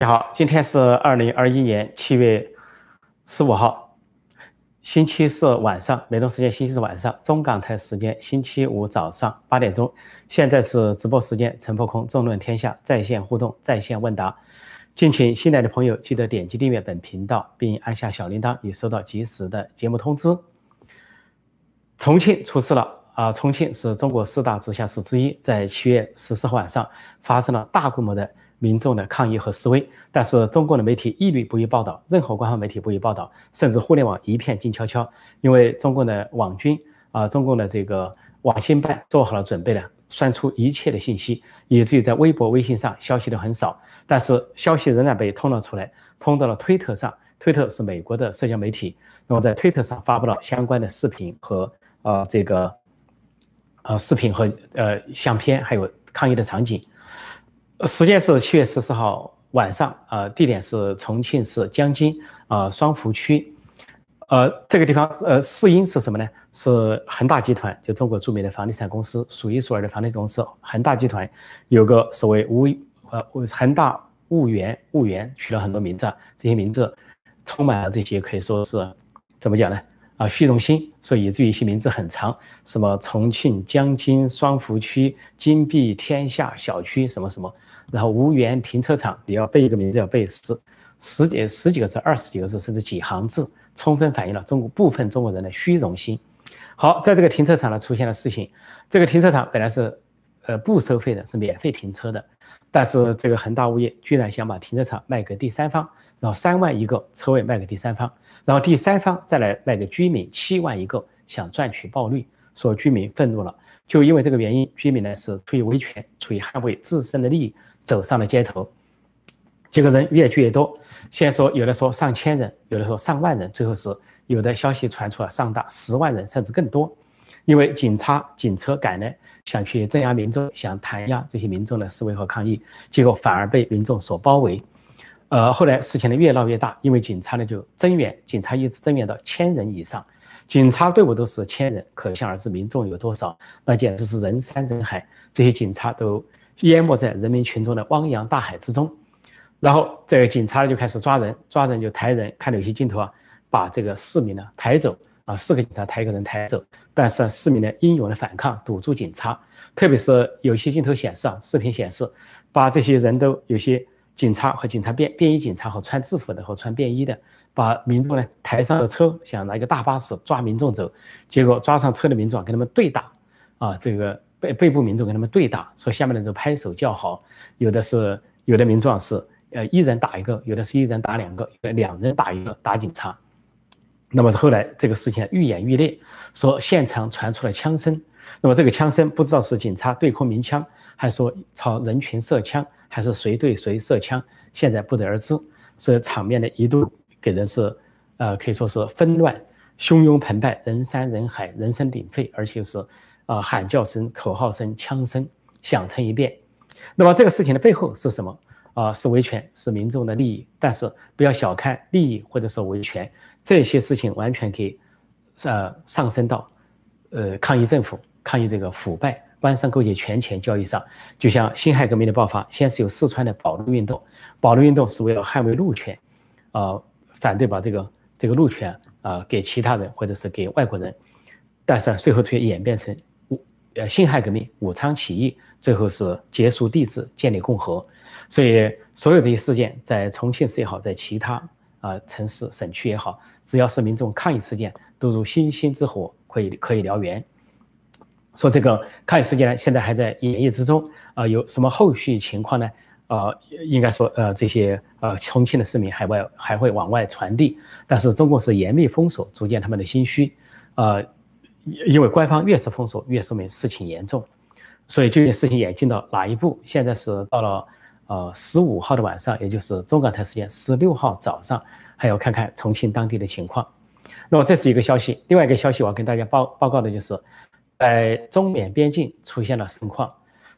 你好，今天是二零二一年七月十五号，星期四晚上，美东时间星期四晚上，中港台时间星期五早上八点钟。现在是直播时间，陈破空纵论天下在线互动、在线问答。敬请新来的朋友记得点击订阅本频道，并按下小铃铛，以收到及时的节目通知。重庆出事了啊！重庆是中国四大直辖市之一，在七月十四号晚上发生了大规模的。民众的抗议和示威，但是中国的媒体一律不予报道，任何官方媒体不予报道，甚至互联网一片静悄悄，因为中共的网军啊，中共的这个网信办做好了准备了，删除一切的信息，以至于在微博、微信上消息都很少，但是消息仍然被通了出来，通到了推特上，推特是美国的社交媒体，那么在推特上发布了相关的视频和呃这个呃视频和呃相片，还有抗议的场景。时间是七月十四号晚上，呃，地点是重庆市江津啊双福区，呃，这个地方呃，四因是什么呢？是恒大集团，就中国著名的房地产公司，数一数二的房地产公司，恒大集团有个所谓物呃恒大物源物源取了很多名字，这些名字充满了这些可以说是怎么讲呢？啊，虚荣心，所以以至于一些名字很长，什么重庆江津双福区金碧天下小区什么什么。然后无缘停车场，你要背一个名字，要背十十几十几个字、二十几个字，甚至几行字，充分反映了中国部分中国人的虚荣心。好，在这个停车场呢出现了事情，这个停车场本来是呃不收费的，是免费停车的，但是这个恒大物业居然想把停车场卖给第三方，然后三万一个车位卖给第三方，然后第三方再来卖给居民七万一个，想赚取暴利，所以居民愤怒了。就因为这个原因，居民呢是出于维权，出于捍卫自身的利益。走上了街头，结果人越聚越多。先说有的说上千人，有的说上万人，最后是有的消息传出了上达十万人甚至更多。因为警察警车赶来，想去镇压民众，想弹压这些民众的示威和抗议，结果反而被民众所包围。呃，后来事情呢越闹越大，因为警察呢就增援，警察一直增援到千人以上，警察队伍都是千人，可想而知民众有多少，那简直是人山人海，这些警察都。淹没在人民群众的汪洋大海之中，然后这个警察就开始抓人，抓人就抬人，看到有些镜头啊，把这个市民呢抬走啊，四个警察抬一个人抬走，但是市民呢英勇的反抗，堵住警察，特别是有些镜头显示啊，视频显示，把这些人都有些警察和警察便便衣警察和穿制服的和穿便衣的，把民众呢抬上了车，想拿一个大巴士抓民众走，结果抓上车的民众跟他们对打，啊这个。背背部民众跟他们对打，说下面的人拍手叫好，有的是有的民众是呃一人打一个，有的是一人打两个，两人打一个打警察。那么后来这个事情愈演愈烈，说现场传出了枪声，那么这个枪声不知道是警察对空鸣枪，还是说朝人群射枪，还是谁对谁射枪，现在不得而知。所以场面呢一度给人是呃可以说是纷乱、汹涌澎湃、人山人海、人声鼎沸，而且是。啊！喊叫声、口号声、枪声响成一片。那么这个事情的背后是什么？啊，是维权，是民众的利益。但是不要小看利益或者是维权，这些事情完全可以，呃，上升到，呃，抗议政府、抗议这个腐败、官商勾结、权钱交易上。就像辛亥革命的爆发，先是有四川的保路运动，保路运动是为了捍卫路权，啊，反对把这个这个路权啊给其他人或者是给外国人，但是最后却演变成。呃，辛亥革命、武昌起义，最后是结束帝制，建立共和。所以，所有这些事件，在重庆市也好，在其他啊城市、省区也好，只要是民众抗议事件，都如星星之火，可以可以燎原。说这个抗议事件呢，现在还在演绎之中啊，有什么后续情况呢？啊，应该说，呃，这些呃重庆的市民还外还会往外传递，但是中共是严密封锁，逐渐他们的心虚，啊。因为官方越是封锁，越说明事情严重，所以究竟事情演进到哪一步？现在是到了呃十五号的晚上，也就是中港台时间十六号早上，还要看看重庆当地的情况。那么这是一个消息，另外一个消息我要跟大家报报告的就是，在中缅边境出现了盛况，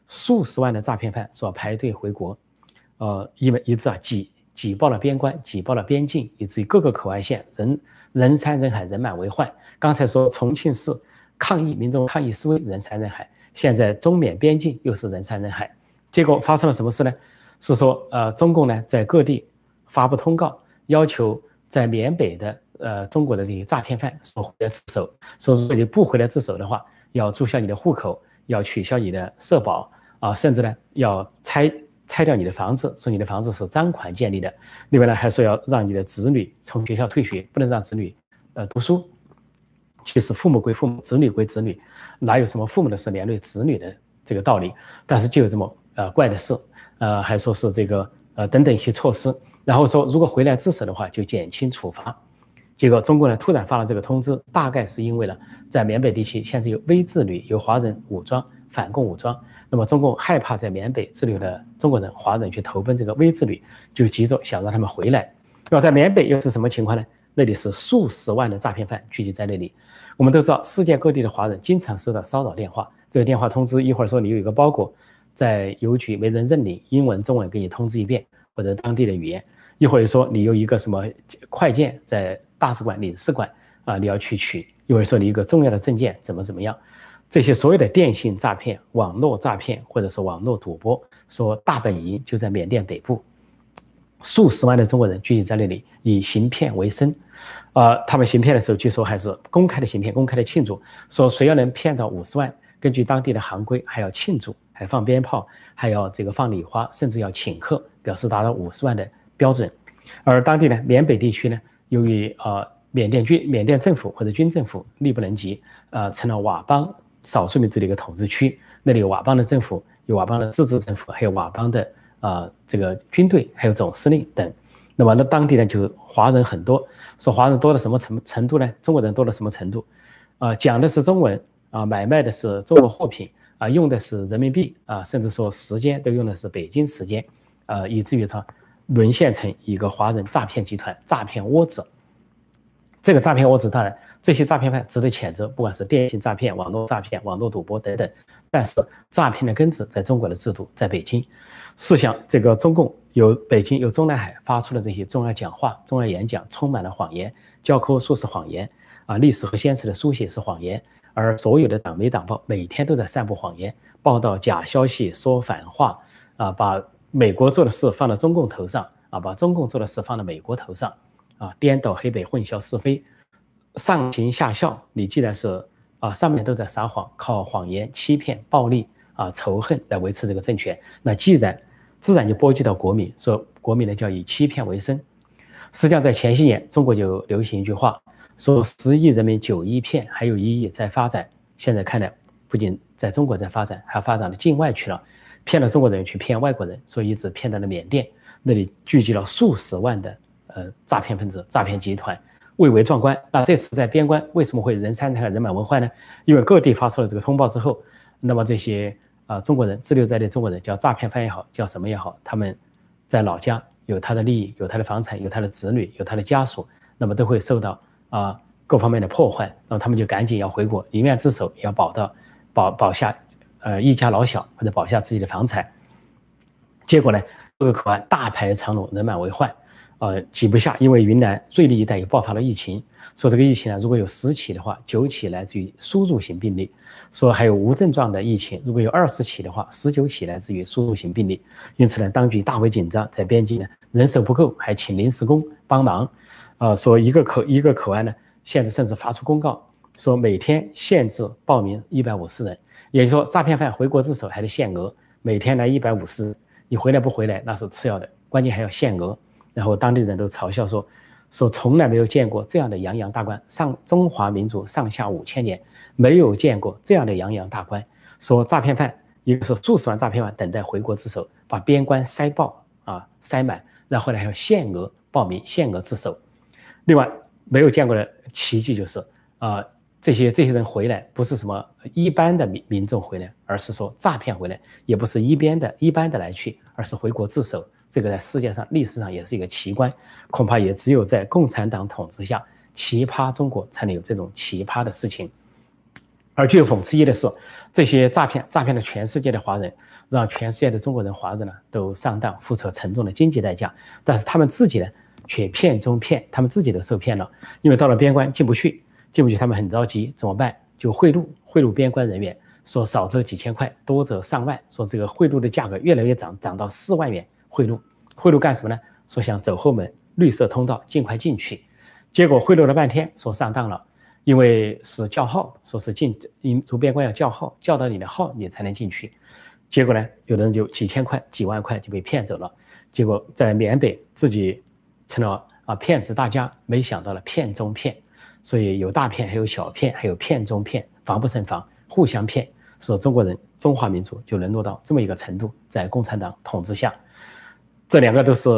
数十万的诈骗犯所排队回国，呃，因为一直啊挤挤爆了边关，挤爆了边境，以至于各个口岸线人人山人海，人满为患。刚才说重庆市抗议民众抗议示威人山人海，现在中缅边境又是人山人海，结果发生了什么事呢？是说，呃，中共呢在各地发布通告，要求在缅北的呃中国的这些诈骗犯说回来自首，说如果你不回来自首的话，要注销你的户口，要取消你的社保啊，甚至呢要拆拆掉你的房子，说你的房子是赃款建立的。另外呢，还说要让你的子女从学校退学，不能让子女呃读书。其实父母归父母，子女归子女，哪有什么父母的事连累子女的这个道理？但是就有这么呃怪的事，呃还说是这个呃等等一些措施，然后说如果回来自首的话就减轻处罚。结果中国呢突然发了这个通知，大概是因为呢在缅北地区现在有微自旅，有华人武装反共武装，那么中共害怕在缅北滞留的中国人华人去投奔这个微自旅，就急着想让他们回来。那么在缅北又是什么情况呢？那里是数十万的诈骗犯聚集在那里。我们都知道，世界各地的华人经常收到骚扰电话。这个电话通知一会儿说你有一个包裹在邮局没人认领，英文、中文给你通知一遍，或者当地的语言。一会儿说你有一个什么快件在大使馆、领事馆啊，你要去取。一会儿说你一个重要的证件怎么怎么样。这些所有的电信诈骗、网络诈骗或者是网络赌博，说大本营就在缅甸北部。数十万的中国人聚集在那里，以行骗为生。呃，他们行骗的时候，据说还是公开的行骗，公开的庆祝，说谁要能骗到五十万，根据当地的行规，还要庆祝，还放鞭炮，还要这个放礼花，甚至要请客，表示达到五十万的标准。而当地呢，缅北地区呢，由于呃缅甸军、缅甸政府或者军政府力不能及，呃，成了佤邦少数民族的一个统治区，那里有佤邦的政府，有佤邦的自治政府，还有佤邦的。啊，这个军队还有总司令等，那么那当地呢就华人很多，说华人多到什么程程度呢？中国人多到什么程度？啊，讲的是中文啊，买卖的是中国货品啊，用的是人民币啊，甚至说时间都用的是北京时间啊，以至于说沦陷成一个华人诈骗集团、诈骗窝子。这个诈骗窝子当然，这些诈骗犯值得谴责，不管是电信诈骗、网络诈骗、网络赌博等等。但是诈骗的根子在中国的制度，在北京。试想，这个中共由北京由中南海发出的这些重要讲话、重要演讲，充满了谎言，教科书是谎言啊，历史和现实的书写是谎言，而所有的党媒党报每天都在散布谎言，报道假消息，说反话啊，把美国做的事放到中共头上啊，把中共做的事放到美国头上啊，颠倒黑白，混淆是非，上行下效。你既然是啊，上面都在撒谎，靠谎言、欺骗、暴力。啊，仇恨来维持这个政权，那既然自然就波及到国民，说国民呢叫以欺骗为生。实际上，在前些年，中国就流行一句话，说十亿人民九亿骗，还有一亿在发展。现在看来，不仅在中国在发展，还发展到境外去了，骗了中国人去骗外国人，所以一直骗到了缅甸，那里聚集了数十万的呃诈骗分子、诈骗集团，蔚为壮观。那这次在边关为什么会人山人海、人满为患呢？因为各地发出了这个通报之后。那么这些啊中国人滞留在的中国人，叫诈骗犯也好，叫什么也好，他们在老家有他的利益，有他的房产，有他的子女，有他的家属，那么都会受到啊各方面的破坏，那么他们就赶紧要回国，宁愿自首也要保到保保下呃一家老小或者保下自己的房产。结果呢，各个口岸大排长龙，人满为患。呃，挤不下，因为云南瑞丽一带又爆发了疫情。说这个疫情呢，如果有十起的话，九起来自于输入型病例；说还有无症状的疫情，如果有二十起的话，十九起来自于输入型病例。因此呢，当局大为紧张，在边境呢人手不够，还请临时工帮忙。呃，说一个口一个口岸呢，现在甚至发出公告，说每天限制报名一百五十人，也就是说，诈骗犯回国自首还得限额，每天来一百五十，你回来不回来那是次要的，关键还要限额。然后当地人都嘲笑说，说从来没有见过这样的洋洋大官，上中华民族上下五千年没有见过这样的洋洋大官。说诈骗犯，一个是数十万诈骗犯等待回国自首，把边关塞爆啊塞满，然后呢还要限额报名、限额自首。另外没有见过的奇迹就是啊这些这些人回来不是什么一般的民民众回来，而是说诈骗回来，也不是一边的一般的来去，而是回国自首。这个在世界上历史上也是一个奇观，恐怕也只有在共产党统治下，奇葩中国才能有这种奇葩的事情。而具有讽刺意义的是，这些诈骗诈骗了全世界的华人，让全世界的中国人华人呢都上当，付出沉重的经济代价。但是他们自己呢，却骗中骗，他们自己都受骗了，因为到了边关进不去，进不去，他们很着急，怎么办？就贿赂贿赂边关人员，说少则几千块，多则上万，说这个贿赂的价格越来越涨，涨到四万元。贿赂，贿赂干什么呢？说想走后门，绿色通道尽快进去，结果贿赂了半天，说上当了，因为是叫号，说是进，因主编官要叫号，叫到你的号你才能进去，结果呢，有的人就几千块、几万块就被骗走了，结果在缅北自己成了啊骗子大家，没想到了骗中骗，所以有大骗，还有小骗，还有骗中骗，防不胜防，互相骗，说中国人、中华民族就沦落到这么一个程度，在共产党统治下，这两个都是。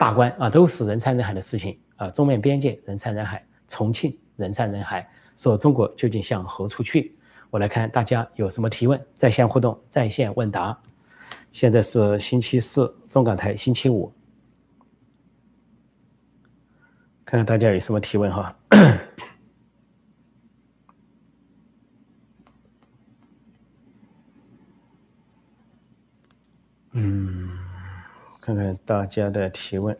大关啊，都是人山人海的事情啊！中缅边界人山人海，重庆人山人海，说中国究竟向何处去？我来看大家有什么提问，在线互动，在线问答。现在是星期四，中港台星期五，看看大家有什么提问哈。看看大家的提问。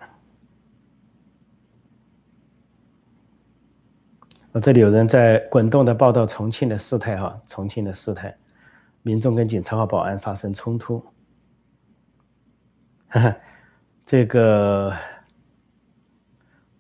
我这里有人在滚动的报道重庆的事态哈，重庆的事态，民众跟警察和保安发生冲突。哈哈，这个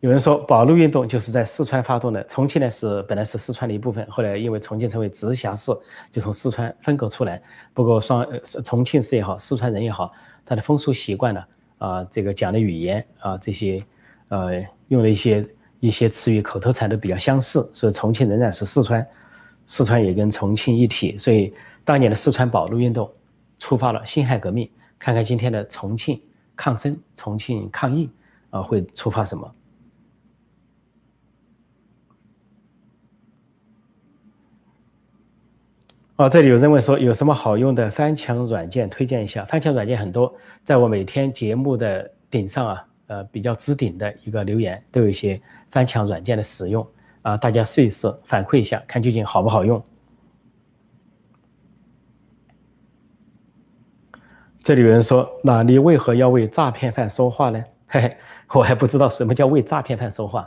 有人说保路运动就是在四川发动的，重庆呢是本来是四川的一部分，后来因为重庆成为直辖市，就从四川分割出来。不过双重庆市也好，四川人也好，他的风俗习惯呢。啊，这个讲的语言啊，这些，呃，用的一些一些词语、口头禅都比较相似，所以重庆仍然是四川，四川也跟重庆一体。所以当年的四川保路运动触发了辛亥革命，看看今天的重庆抗争、重庆抗疫啊，会触发什么？哦，这里有人问说有什么好用的翻墙软件推荐一下？翻墙软件很多，在我每天节目的顶上啊，呃，比较置顶的一个留言都有一些翻墙软件的使用啊，大家试一试，反馈一下，看究竟好不好用。这里有人说，那你为何要为诈骗犯说话呢？嘿嘿，我还不知道什么叫为诈骗犯说话。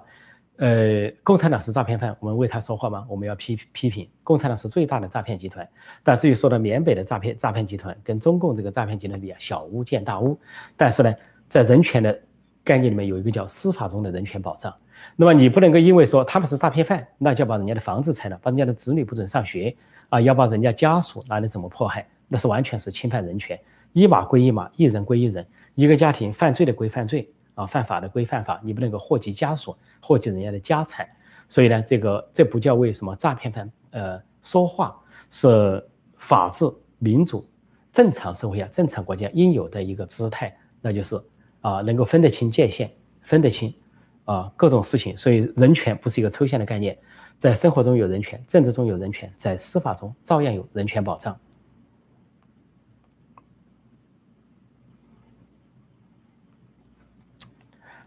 呃，共产党是诈骗犯，我们为他说话吗？我们要批批评共产党是最大的诈骗集团。但至于说到缅北的诈骗诈骗集团，跟中共这个诈骗集团比啊，小巫见大巫。但是呢，在人权的概念里面，有一个叫司法中的人权保障。那么你不能够因为说他们是诈骗犯，那就把人家的房子拆了，把人家的子女不准上学啊，要把人家家属拿来怎么迫害？那是完全是侵犯人权。一码归一码，一人归一人，一个家庭犯罪的归犯罪。啊，犯法的归犯法，你不能够祸及家属，祸及人家的家产。所以呢，这个这不叫为什么诈骗犯呃说话，是法治、民主、正常社会下、正常国家应有的一个姿态，那就是啊，能够分得清界限，分得清啊各种事情。所以人权不是一个抽象的概念，在生活中有人权，政治中有人权，在司法中照样有人权保障。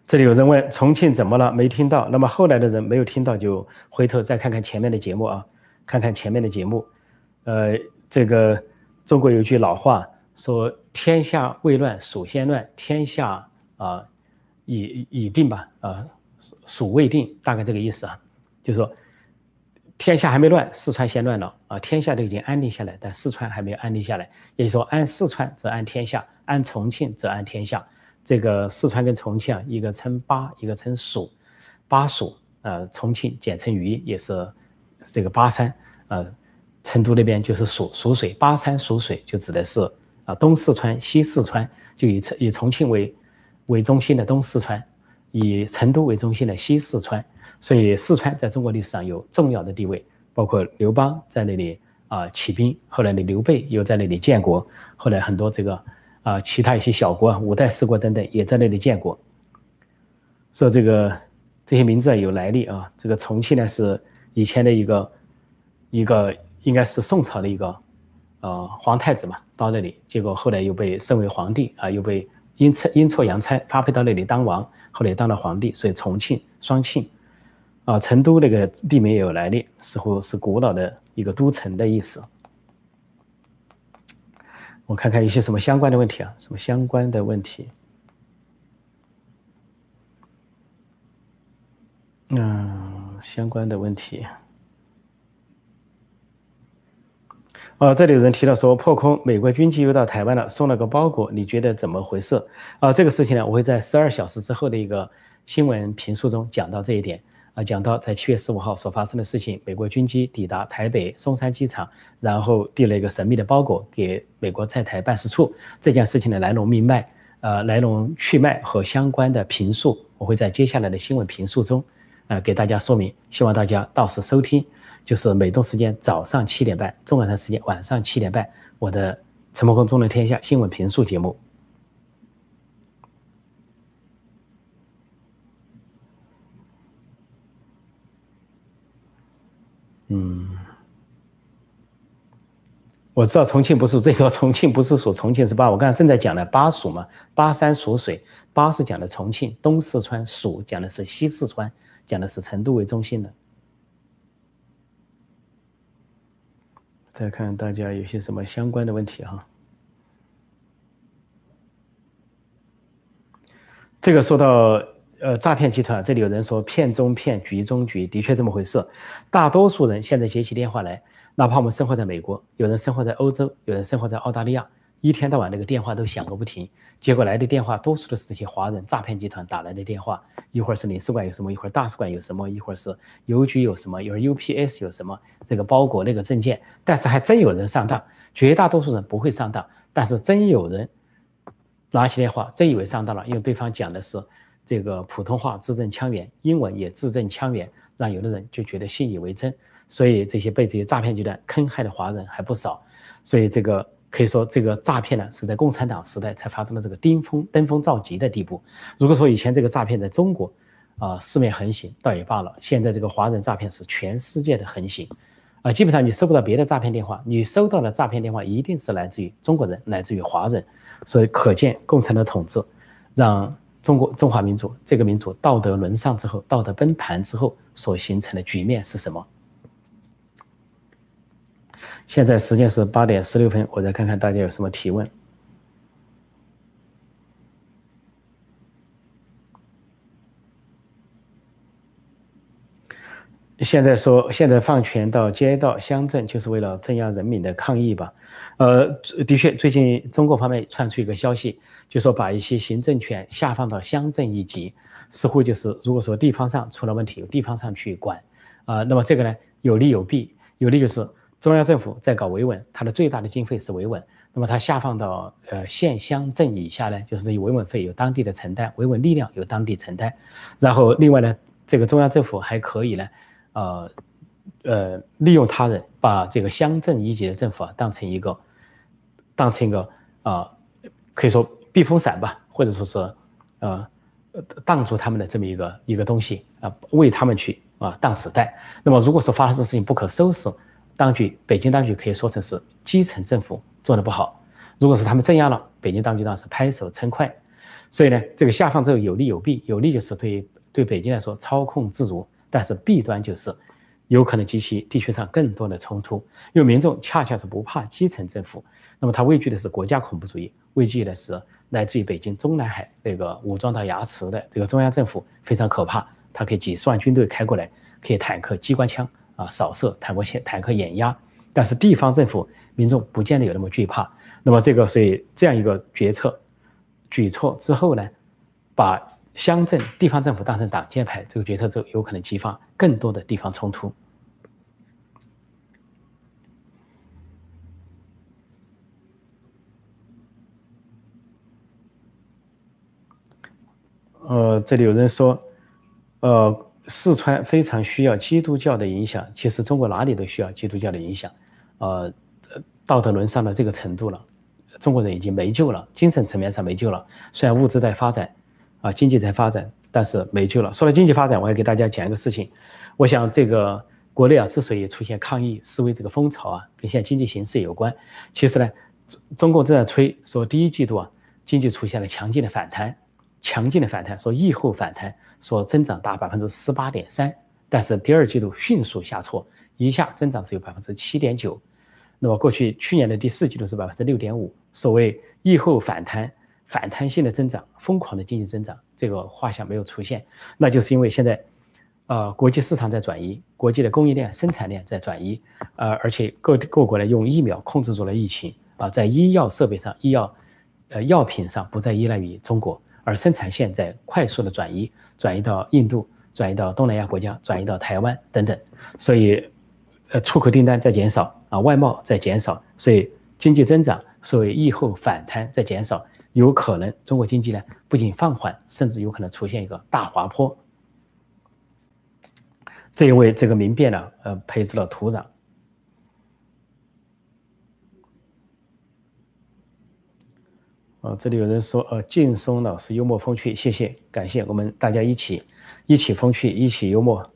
这里有人问重庆怎么了？没听到。那么后来的人没有听到，就回头再看看前面的节目啊，看看前面的节目。呃，这个中国有句老话说：“天下未乱，蜀先乱；天下啊已已定吧，啊蜀未定。”大概这个意思啊，就是说天下还没乱，四川先乱了啊。天下都已经安定下来，但四川还没有安定下来。也就是说，安四川则安天下，安重庆则安天下。这个四川跟重庆啊，一个称巴，一个称蜀，巴蜀，呃，重庆简称渝，也是这个巴山，呃，成都那边就是蜀蜀水，巴山蜀水就指的是啊东四川、西四川，就以以重庆为为中心的东四川，以成都为中心的西四川，所以四川在中国历史上有重要的地位，包括刘邦在那里啊起兵，后来的刘备又在那里建国，后来很多这个。啊，其他一些小国，五代十国等等，也在那里建国。说这个这些名字有来历啊。这个重庆呢是以前的一个一个，应该是宋朝的一个呃皇太子嘛，到那里，结果后来又被升为皇帝啊，又被阴错阴错阳差发配到那里当王，后来当了皇帝，所以重庆双庆啊，成都那个地名也有来历，似乎是古老的一个都城的意思。我看看有些什么相关的问题啊？什么相关的问题？嗯，相关的问题。呃，这里有人提到说破空，美国军机又到台湾了，送了个包裹，你觉得怎么回事？啊，这个事情呢，我会在十二小时之后的一个新闻评述中讲到这一点。啊，讲到在七月十五号所发生的事情，美国军机抵达台北松山机场，然后递了一个神秘的包裹给美国在台办事处，这件事情的来龙命脉，呃，来龙去脉和相关的评述，我会在接下来的新闻评述中，呃，给大家说明。希望大家到时收听。就是美东时间早上七点半，中港台时间晚上七点半，我的陈默空中论天下新闻评述节目。嗯，我知道重庆不是这个，重庆不是属重庆是吧？我刚才正在讲的巴蜀嘛，巴山蜀水，巴是讲的重庆，东四川蜀讲的是西四川，讲的是成都为中心的。再看大家有些什么相关的问题哈。这个说到呃诈骗集团，这里有人说骗中骗局中局，的确这么回事。大多数人现在接起电话来，哪怕我们生活在美国，有人生活在欧洲，有人生活在澳大利亚。一天到晚那个电话都响个不停，结果来的电话多数都是这些华人诈骗集团打来的电话，一会儿是领事馆有什么，一会儿大使馆有什么，一会儿是邮局有什么，一会儿 UPS 有什么，这个包裹那个证件，但是还真有人上当，绝大多数人不会上当，但是真有人拿起电话，真以为上当了，因为对方讲的是这个普通话字正腔圆，英文也字正腔圆，让有的人就觉得信以为真，所以这些被这些诈骗集团坑害的华人还不少，所以这个。可以说，这个诈骗呢是在共产党时代才发生了这个登峰登峰造极的地步。如果说以前这个诈骗在中国啊四面横行，倒也罢了。现在这个华人诈骗是全世界的横行，啊，基本上你收不到别的诈骗电话，你收到的诈骗电话一定是来自于中国人，来自于华人。所以可见，共产党统治让中国中华民族这个民族道德沦丧之后，道德崩盘之后所形成的局面是什么？现在时间是八点十六分，我再看看大家有什么提问。现在说，现在放权到街道乡镇，就是为了镇压人民的抗议吧？呃，的确，最近中国方面传出一个消息，就说把一些行政权下放到乡镇一级，似乎就是如果说地方上出了问题，由地方上去管。啊，那么这个呢，有利有弊，有利就是。中央政府在搞维稳，它的最大的经费是维稳。那么它下放到呃县乡镇以下呢，就是以维稳费由当地的承担，维稳力量由当地承担。然后另外呢，这个中央政府还可以呢，呃呃利用他人把这个乡镇一级的政府啊当成一个，当成一个啊可以说避风伞吧，或者说是呃挡住他们的这么一个一个东西啊，为他们去啊挡子弹。那么如果说发生事情不可收拾，当局，北京当局可以说成是基层政府做的不好。如果是他们镇压了，北京当局当然是拍手称快。所以呢，这个下放之后有利有弊，有利就是对对北京来说操控自如，但是弊端就是有可能激起地区上更多的冲突，因为民众恰恰是不怕基层政府，那么他畏惧的是国家恐怖主义，畏惧的是来自于北京中南海那个武装到牙齿的这个中央政府非常可怕，他可以几十万军队开过来，可以坦克、机关枪。啊，扫射坦克线、坦克碾压，但是地方政府民众不见得有那么惧怕。那么这个，所以这样一个决策举措之后呢，把乡镇地方政府当成挡箭牌，这个决策之后有可能激发更多的地方冲突。呃，这里有人说，呃。四川非常需要基督教的影响，其实中国哪里都需要基督教的影响，呃，道德沦丧到这个程度了，中国人已经没救了，精神层面上没救了。虽然物质在发展，啊，经济在发展，但是没救了。说到经济发展，我要给大家讲一个事情。我想这个国内啊，之所以出现抗议示威这个风潮啊，跟现在经济形势有关。其实呢，中共正在吹说第一季度啊，经济出现了强劲的反弹，强劲的反弹，说疫后反弹。说增长达百分之十八点三，但是第二季度迅速下挫，一下增长只有百分之七点九。那么过去去年的第四季度是百分之六点五。所谓疫后反弹、反弹性的增长、疯狂的经济增长，这个画像没有出现，那就是因为现在呃，国际市场在转移，国际的供应链、生产链在转移，呃，而且各各国呢用疫苗控制住了疫情啊，在医药设备上、医药呃药品上不再依赖于中国，而生产线在快速的转移，转移到印度，转移到东南亚国家，转移到台湾等等，所以呃出口订单在减少啊，外贸在减少，所以经济增长所以疫后反弹在减少，有可能中国经济呢不仅放缓，甚至有可能出现一个大滑坡。这也为这个民变呢，呃，培植了土壤。啊，这里有人说，呃，劲松老师幽默风趣，谢谢，感谢，我们大家一起，一起风趣，一起幽默。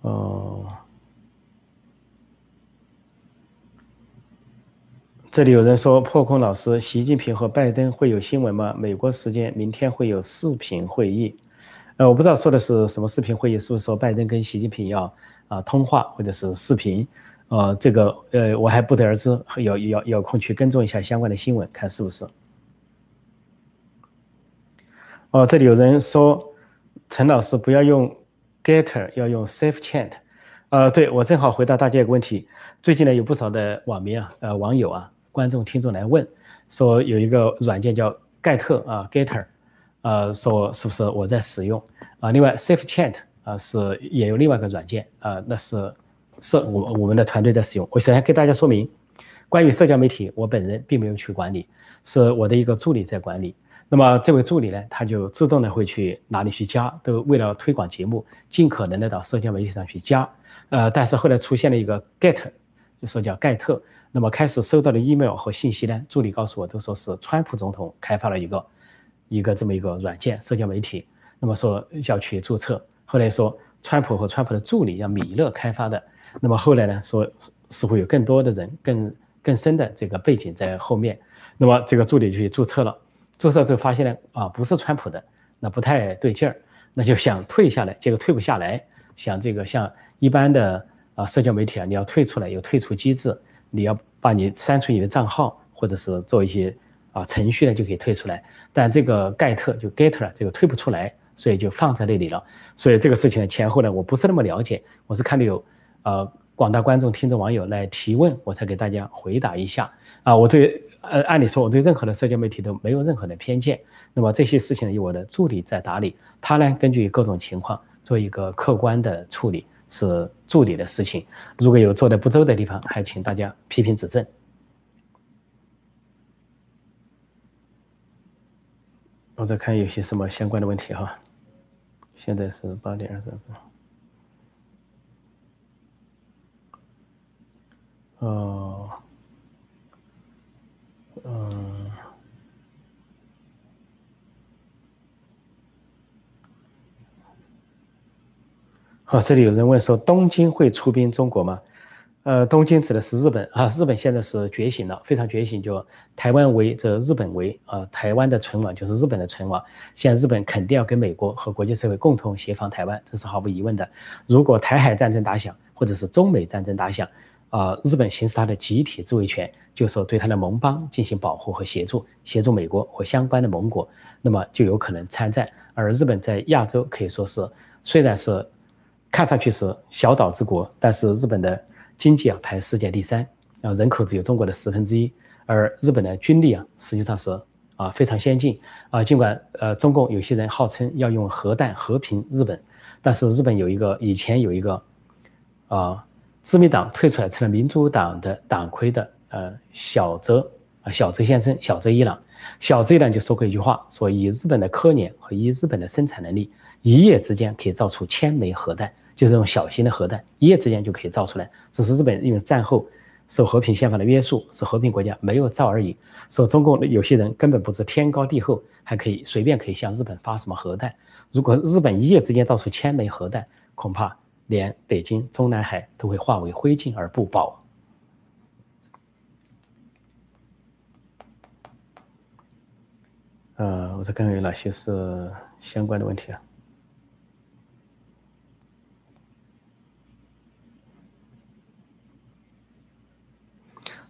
哦，这里有人说，破空老师，习近平和拜登会有新闻吗？美国时间明天会有视频会议，呃，我不知道说的是什么视频会议，是不是说拜登跟习近平要啊通话或者是视频？呃，这个呃我还不得而知，有有有空去跟踪一下相关的新闻，看是不是。哦，这里有人说，陈老师不要用 Getter，要用 Safe Chat。呃，对我正好回答大家一个问题，最近呢有不少的网民啊，呃网友啊。观众、听众来问，说有一个软件叫盖特啊，Getter，呃，说是不是我在使用啊？另外，Safe Chat 啊是也有另外一个软件啊，那是是我我们的团队在使用。我首先给大家说明，关于社交媒体，我本人并没有去管理，是我的一个助理在管理。那么这位助理呢，他就自动的会去哪里去加，都为了推广节目，尽可能的到社交媒体上去加。呃，但是后来出现了一个 Get，就说叫盖特。那么开始收到的 email 和信息呢？助理告诉我，都说是川普总统开发了一个一个这么一个软件社交媒体。那么说要去注册，后来说川普和川普的助理叫米勒开发的。那么后来呢，说似乎有更多的人更更深的这个背景在后面。那么这个助理就去注册了，注册之后发现呢，啊不是川普的，那不太对劲儿，那就想退下来，结果退不下来。想这个像一般的啊社交媒体啊，你要退出来有退出机制。你要把你删除你的账号，或者是做一些啊程序呢，就可以退出来。但这个盖特就 Getter 这个退不出来，所以就放在那里了。所以这个事情的前后呢，我不是那么了解。我是看到有呃广大观众、听众、网友来提问，我才给大家回答一下。啊，我对呃按理说我对任何的社交媒体都没有任何的偏见。那么这些事情呢，由我的助理在打理，他呢根据各种情况做一个客观的处理。是助理的事情，如果有做的不周的地方，还请大家批评指正。我再看有些什么相关的问题哈。现在是八点二十分。哦，嗯。好，这里有人问说，东京会出兵中国吗？呃，东京指的是日本啊，日本现在是觉醒了，非常觉醒，就台湾为这日本为啊，台湾的存亡就是日本的存亡。现在日本肯定要跟美国和国际社会共同协防台湾，这是毫无疑问的。如果台海战争打响，或者是中美战争打响，啊，日本行使它的集体自卫权，就是说对它的盟邦进行保护和协助，协助美国和相关的盟国，那么就有可能参战。而日本在亚洲可以说是虽然是。看上去是小岛之国，但是日本的经济啊排世界第三，啊人口只有中国的十分之一，而日本的军力啊实际上是啊非常先进啊。尽管呃中共有些人号称要用核弹和平日本，但是日本有一个以前有一个啊自民党退出来成了民主党的党魁的呃小泽啊小泽先生小泽一郎，小泽一郎就说过一句话，说以日本的科研和以日本的生产能力，一夜之间可以造出千枚核弹。就是这种小型的核弹，一夜之间就可以造出来。只是日本因为战后受和平宪法的约束，是和平国家，没有造而已。说中共有些人根本不知天高地厚，还可以随便可以向日本发什么核弹。如果日本一夜之间造出千枚核弹，恐怕连北京、中南海都会化为灰烬而不保。呃，我再看看有哪些是相关的问题啊？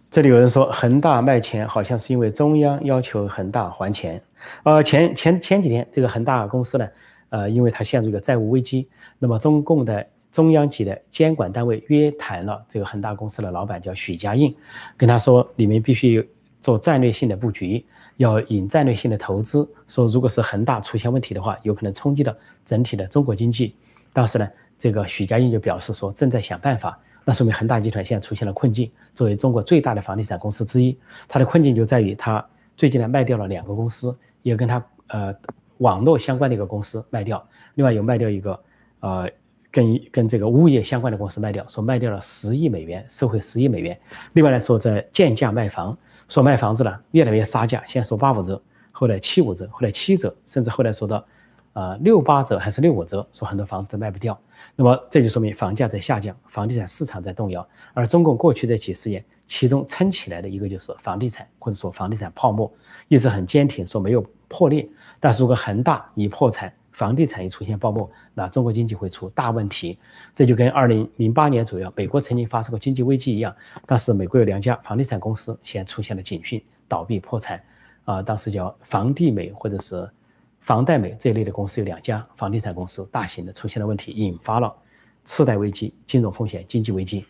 这里有人说恒大卖钱，好像是因为中央要求恒大还钱。呃，前前前几天，这个恒大公司呢，呃，因为它陷入一个债务危机，那么中共的中央级的监管单位约谈了这个恒大公司的老板，叫许家印，跟他说，你们必须做战略性的布局，要引战略性的投资。说如果是恒大出现问题的话，有可能冲击到整体的中国经济。当时呢，这个许家印就表示说，正在想办法。那说明恒大集团现在出现了困境。作为中国最大的房地产公司之一，它的困境就在于它最近呢卖掉了两个公司，一个跟它呃网络相关的一个公司卖掉，另外又卖掉一个呃跟跟这个物业相关的公司卖掉，说卖掉了十亿美元，收回十亿美元。另外来说在贱价卖房，说卖房子呢越来越杀价，先说八五折，后来七五折，后来七折，甚至后来说到。呃，六八折还是六五折，说很多房子都卖不掉，那么这就说明房价在下降，房地产市场在动摇。而中共过去这几十年，其中撑起来的一个就是房地产，或者说房地产泡沫一直很坚挺，说没有破裂。但是如果恒大一破产，房地产一出现泡沫，那中国经济会出大问题。这就跟二零零八年左右美国曾经发生过经济危机一样，当时美国有两家房地产公司先出现了警讯，倒闭破产，啊，当时叫房地美或者是。房贷美这一类的公司有两家房地产公司大型的出现了问题，引发了次贷危机、金融风险、经济危机。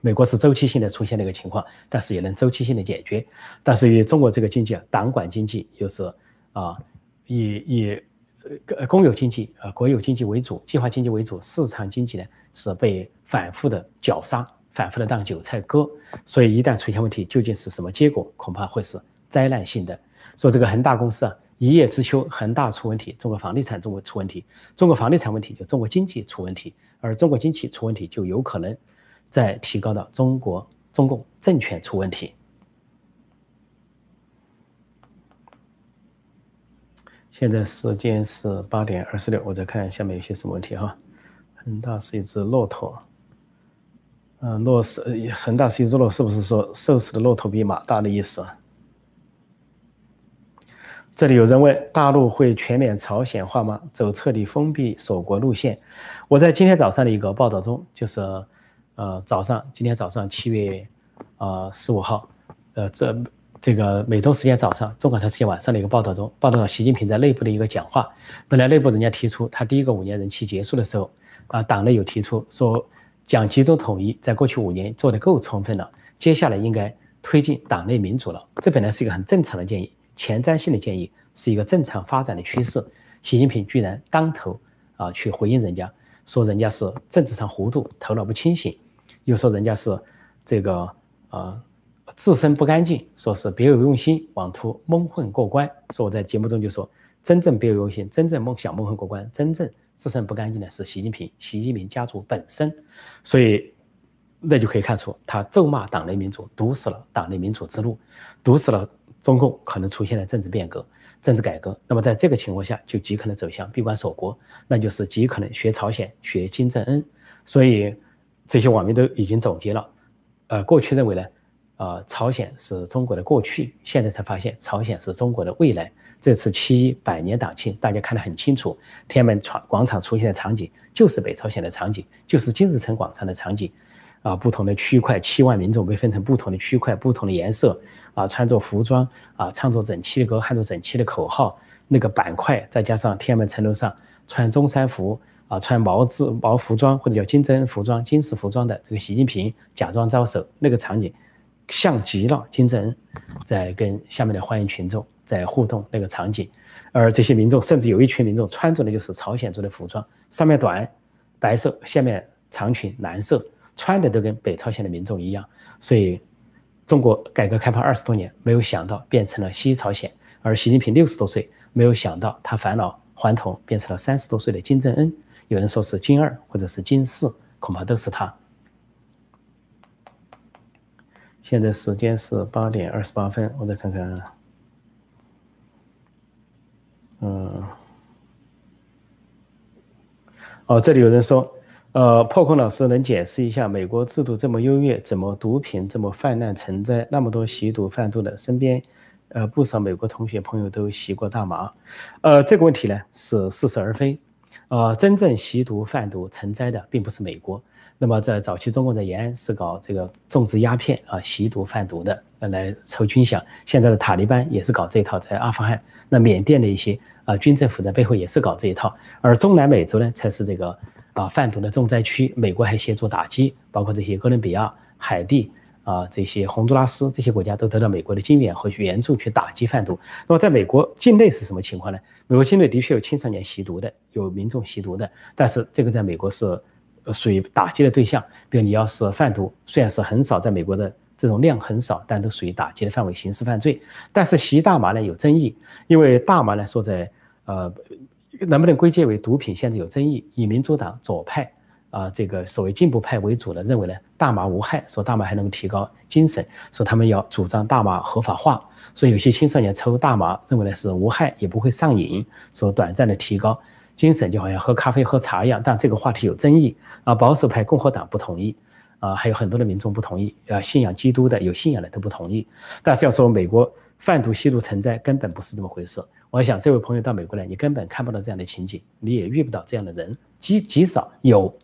美国是周期性的出现了一个情况，但是也能周期性的解决。但是与中国这个经济啊，党管经济又是啊，以以呃公有经济呃国有经济为主，计划经济为主，市场经济呢是被反复的绞杀，反复的当韭菜割。所以一旦出现问题，究竟是什么结果，恐怕会是灾难性的。说这个恒大公司啊。一叶知秋，恒大出问题，中国房地产中国出问题，中国房地产问题就中国经济出问题，而中国经济出问题就有可能再提高到中国中共政权出问题。现在时间是八点二十六，我再看下面有些什么问题哈。恒大是一只骆驼，嗯，骆是恒大是一只骆，是不是说瘦死的骆驼比马大的意思？这里有人问：大陆会全面朝鲜化吗？走彻底封闭锁国路线？我在今天早上的一个报道中，就是呃早上，今天早上七月呃十五号，呃这这个美东时间早上，中港台时间晚上的一个报道中，报道了习近平在内部的一个讲话。本来内部人家提出，他第一个五年任期结束的时候，啊党内有提出说，讲集中统一，在过去五年做得够充分了，接下来应该推进党内民主了。这本来是一个很正常的建议。前瞻性的建议是一个正常发展的趋势，习近平居然当头啊去回应人家，说人家是政治上糊涂，头脑不清醒，又说人家是这个呃自身不干净，说是别有用心，妄图蒙混过关。说我在节目中就说，真正别有用心，真正梦想蒙混过关，真正自身不干净的是习近平，习近平家族本身。所以那就可以看出，他咒骂党内民主，堵死了党内民主之路，堵死了。中共可能出现的政治变革、政治改革，那么在这个情况下，就极可能走向闭关锁国，那就是极可能学朝鲜、学金正恩。所以这些网民都已经总结了，呃，过去认为呢，呃，朝鲜是中国的过去，现在才发现朝鲜是中国的未来。这次七一百年党庆，大家看得很清楚，天安门广广场出现的场景就是北朝鲜的场景，就是金日成广场的场景。啊，不同的区块，七万民众被分成不同的区块，不同的颜色，啊，穿着服装，啊，唱着整齐的歌，喊着整齐的口号，那个板块，再加上天安门城楼上穿中山服，啊，穿毛制毛服装或者叫金针服装、金丝服装的这个习近平假装招手，那个场景像极了金正恩在跟下面的欢迎群众在互动那个场景，而这些民众甚至有一群民众穿着的就是朝鲜族的服装，上面短白色，下面长裙蓝色。穿的都跟北朝鲜的民众一样，所以中国改革开放二十多年，没有想到变成了西朝鲜，而习近平六十多岁，没有想到他返老还童，变成了三十多岁的金正恩。有人说是金二或者是金四，恐怕都是他。现在时间是八点二十八分，我再看看，嗯，哦，这里有人说。呃，破空老师能解释一下，美国制度这么优越，怎么毒品这么泛滥成灾？那么多吸毒贩毒的，身边，呃，不少美国同学朋友都吸过大麻。呃，这个问题呢是似是而非。呃，真正吸毒贩毒成灾的并不是美国，那么在早期中共在延安是搞这个种植鸦片啊、吸毒贩毒的，来筹军饷。现在的塔利班也是搞这一套，在阿富汗，那缅甸的一些啊军政府在背后也是搞这一套。而中南美洲呢，才是这个啊贩毒的重灾区。美国还协助打击，包括这些哥伦比亚、海地。啊，这些洪都拉斯这些国家都得到美国的金援和援助去打击贩毒。那么，在美国境内是什么情况呢？美国境内的确有青少年吸毒的，有民众吸毒的，但是这个在美国是属于打击的对象。比如你要是贩毒，虽然是很少，在美国的这种量很少，但都属于打击的范围，刑事犯罪。但是吸大麻呢有争议，因为大麻呢说在呃能不能归结为毒品，现在有争议。以民主党左派。啊，这个所谓进步派为主的认为呢，大麻无害，说大麻还能够提高精神，说他们要主张大麻合法化，所以有些青少年抽大麻，认为呢是无害，也不会上瘾，说短暂的提高精神，就好像喝咖啡喝茶一样。但这个话题有争议啊，保守派共和党不同意啊，还有很多的民众不同意啊，信仰基督的有信仰的都不同意。但是要说美国贩毒吸毒成灾，根本不是这么回事。我想这位朋友到美国来，你根本看不到这样的情景，你也遇不到这样的人，极极少有。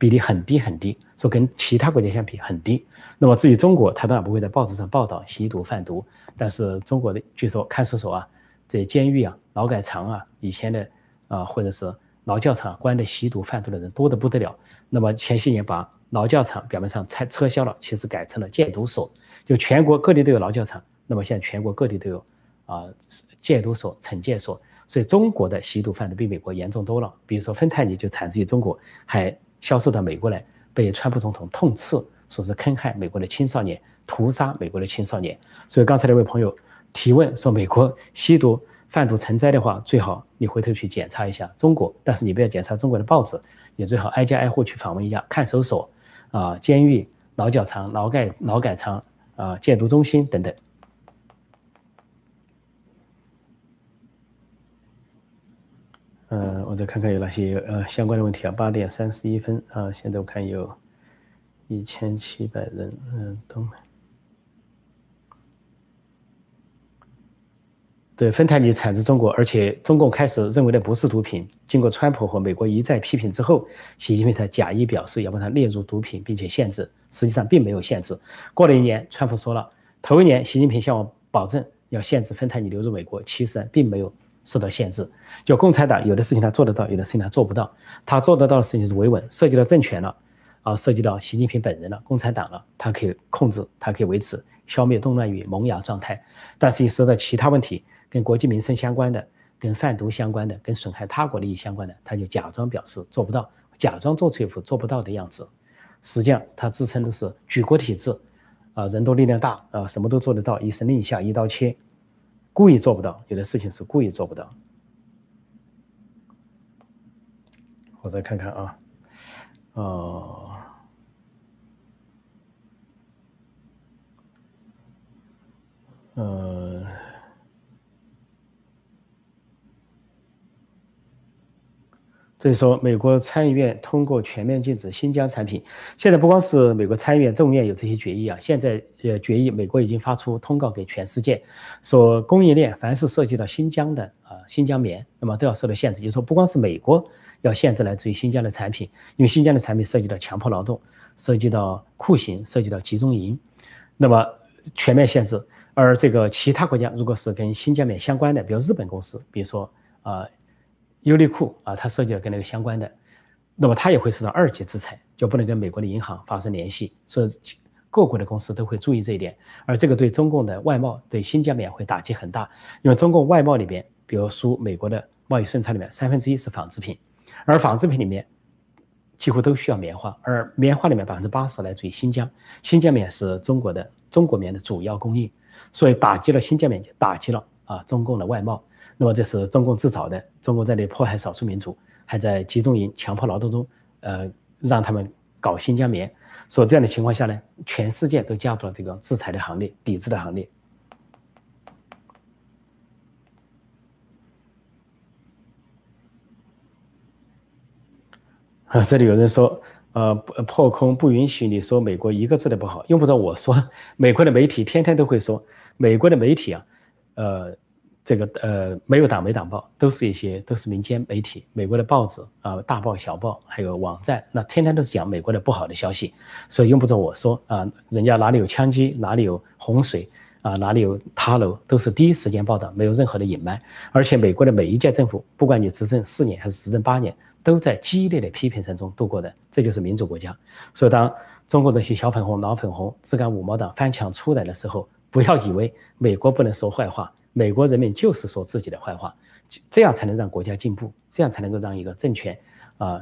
比例很低很低，说跟其他国家相比很低。那么至于中国，他当然不会在报纸上报道吸毒贩毒，但是中国的据说看守所啊、这监狱啊、劳改场啊、以前的啊或者是劳教场关的吸毒贩毒的人多得不得了。那么前些年把劳教场表面上拆撤销了，其实改成了戒毒所，就全国各地都有劳教场。那么现在全国各地都有啊戒毒所、惩戒所，所以中国的吸毒贩毒比美国严重多了。比如说芬太尼就产自于中国，还。销售到美国来，被川普总统痛斥，说是坑害美国的青少年，屠杀美国的青少年。所以刚才那位朋友提问说，美国吸毒贩毒成灾的话，最好你回头去检查一下中国，但是你不要检查中国的报纸，你最好挨家挨户去访问一下看守所、啊监狱、劳教场、劳改劳改场、啊戒毒中心等等。嗯，我再看看有哪些呃相关的问题啊。八点三十一分啊，现在我看有一千七百人，嗯，都对，芬太尼产自中国，而且中共开始认为的不是毒品。经过川普和美国一再批评之后，习近平才假意表示要把它列入毒品，并且限制。实际上并没有限制。过了一年，川普说了，头一年习近平向我保证要限制芬太尼流入美国，其实并没有。受到限制，就共产党有的事情他做得到，有的事情他做不到。他做得到的事情是维稳，涉及到政权了，啊，涉及到习近平本人了，共产党了，他可以控制，他可以维持，消灭动乱与萌芽状态。但是，一说到其他问题，跟国计民生相关的，跟贩毒相关的，跟损害他国利益相关的，他就假装表示做不到，假装做出一副做不到的样子。实际上，他自称的是举国体制，啊，人多力量大，啊，什么都做得到，一声令下，一刀切。故意做不到，有的事情是故意做不到。我再看看啊，哦，呃。所以说，美国参议院通过全面禁止新疆产品。现在不光是美国参议院、众议院有这些决议啊，现在呃决议，美国已经发出通告给全世界，说供应链凡是涉及到新疆的啊，新疆棉，那么都要受到限制。就是说，不光是美国要限制来自于新疆的产品，因为新疆的产品涉及到强迫劳动，涉及到酷刑，涉及到集中营，那么全面限制。而这个其他国家如果是跟新疆棉相关的，比如日本公司，比如说啊。优利库啊，它涉及到跟那个相关的，那么它也会受到二级制裁，就不能跟美国的银行发生联系。所以各国的公司都会注意这一点，而这个对中共的外贸、对新疆棉会打击很大。因为中共外贸里边，比如输美国的贸易顺差里面，三分之一是纺织品，而纺织品里面几乎都需要棉花，而棉花里面百分之八十来自于新疆，新疆棉是中国的中国棉的主要供应，所以打击了新疆棉，就打击了啊中共的外贸。那么这是中共自找的，中共在那迫害少数民族，还在集中营强迫劳动中，呃，让他们搞新疆棉。所以这样的情况下呢，全世界都加入了这个制裁的行列、抵制的行列。啊，这里有人说，呃，破空不允许你说美国一个字的不好，用不着我说，美国的媒体天天都会说，美国的媒体啊，呃。这个呃，没有党没党报，都是一些都是民间媒体，美国的报纸啊，大报小报，还有网站，那天天都是讲美国的不好的消息，所以用不着我说啊，人家哪里有枪击，哪里有洪水啊，哪里有塌楼，都是第一时间报道，没有任何的隐瞒。而且美国的每一届政府，不管你执政四年还是执政八年，都在激烈的批评声中度过的，这就是民主国家。所以当中国这些小粉红、老粉红、自干五毛党翻墙出来的时候，不要以为美国不能说坏话。美国人民就是说自己的坏话，这样才能让国家进步，这样才能够让一个政权，啊，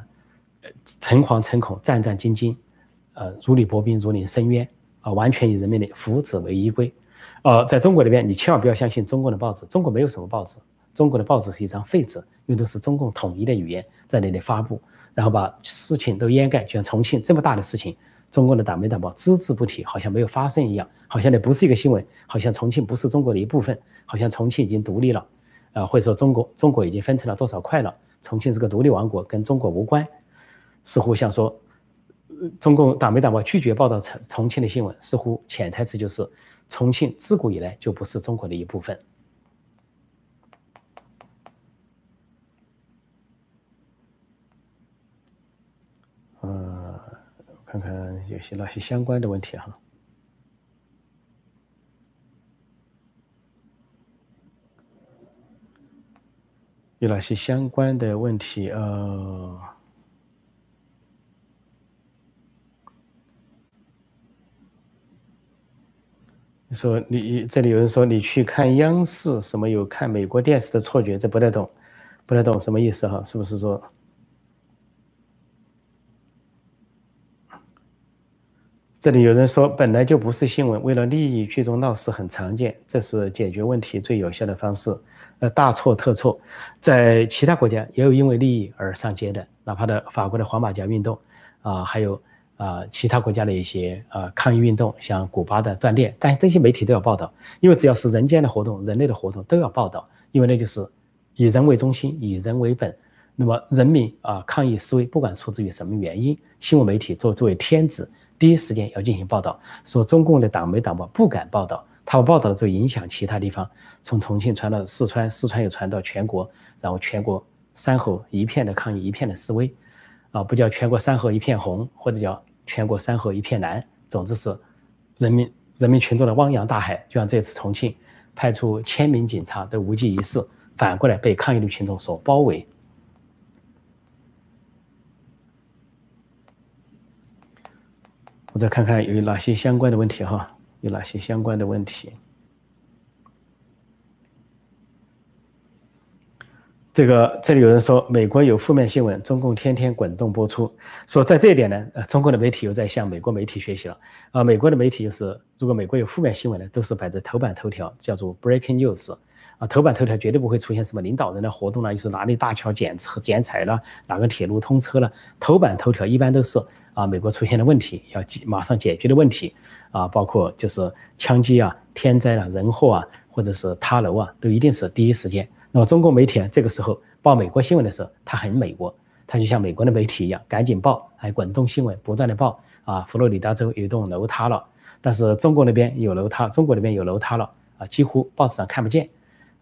诚惶诚恐、战战兢兢，呃，如履薄冰、如临深渊，啊，完全以人民的福祉为依归。呃，在中国里边，你千万不要相信中共的报纸，中国没有什么报纸，中国的报纸是一张废纸，因为都是中共统一的语言在那里发布，然后把事情都掩盖，就像重庆这么大的事情。中共的党媒党报只字不提，好像没有发生一样，好像那不是一个新闻，好像重庆不是中国的一部分，好像重庆已经独立了，啊，或者说中国中国已经分成了多少块了，重庆是个独立王国，跟中国无关，似乎像说，中共党媒党报拒绝报道重重庆的新闻，似乎潜台词就是重庆自古以来就不是中国的一部分。看看有些哪些相关的问题哈，有哪些相关的问题？呃，你说你这里有人说你去看央视，什么有看美国电视的错觉？这不太懂，不太懂什么意思哈？是不是说？这里有人说，本来就不是新闻，为了利益聚众闹事很常见，这是解决问题最有效的方式。呃，大错特错，在其他国家也有因为利益而上街的，哪怕的法国的黄马甲运动，啊，还有啊其他国家的一些呃抗议运动，像古巴的断电，但是这些媒体都要报道，因为只要是人间的活动、人类的活动都要报道，因为那就是以人为中心、以人为本。那么人民啊抗议示威，不管出自于什么原因，新闻媒体作作为天子。第一时间要进行报道，说中共的党媒党报不敢报道，他们报道了之后影响其他地方，从重庆传到四川，四川又传到全国，然后全国山河一片的抗议，一片的示威，啊，不叫全国山河一片红，或者叫全国山河一片蓝，总之是人民人民群众的汪洋大海，就像这次重庆派出千名警察都无济于事，反过来被抗议的群众所包围。我再看看有哪些相关的问题哈，有哪些相关的问题？这个这里有人说美国有负面新闻，中共天天滚动播出。说在这一点呢，呃，中国的媒体又在向美国媒体学习了。啊，美国的媒体就是，如果美国有负面新闻呢，都是摆在头版头条，叫做 breaking news。啊，头版头条绝对不会出现什么领导人的活动了，又是哪里大桥检测剪彩了，哪个铁路通车了。头版头条一般都是。啊，美国出现的问题要马上解决的问题，啊，包括就是枪击啊、天灾啊、人祸啊，或者是塌楼啊，都一定是第一时间。那么中国媒体啊，这个时候报美国新闻的时候，它很美国，它就像美国的媒体一样，赶紧报，哎，滚动新闻不断的报。啊，佛罗里达州有一栋楼塌了，但是中国那边有楼塌，中国那边有楼塌了，啊，几乎报纸上看不见。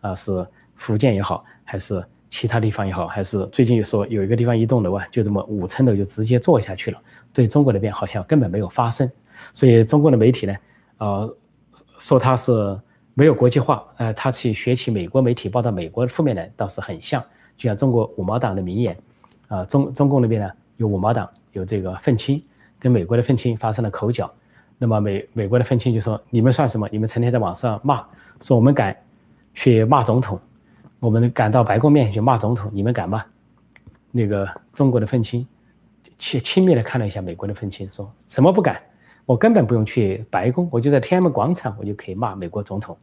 啊，是福建也好，还是其他地方也好，还是最近又说有一个地方一栋楼啊，就这么五层楼就直接坐下去了。对中国那边好像根本没有发生，所以中国的媒体呢，呃，说它是没有国际化，呃，他去学起美国媒体报道美国的负面的倒是很像，就像中国五毛党的名言，啊，中中共那边呢有五毛党有这个愤青，跟美国的愤青发生了口角，那么美美国的愤青就说你们算什么？你们成天在网上骂，说我们敢去骂总统，我们敢到白宫面前去骂总统，你们敢吗？那个中国的愤青。轻轻蔑的看了一下美国的愤青，说什么不敢？我根本不用去白宫，我就在天安门广场，我就可以骂美国总统。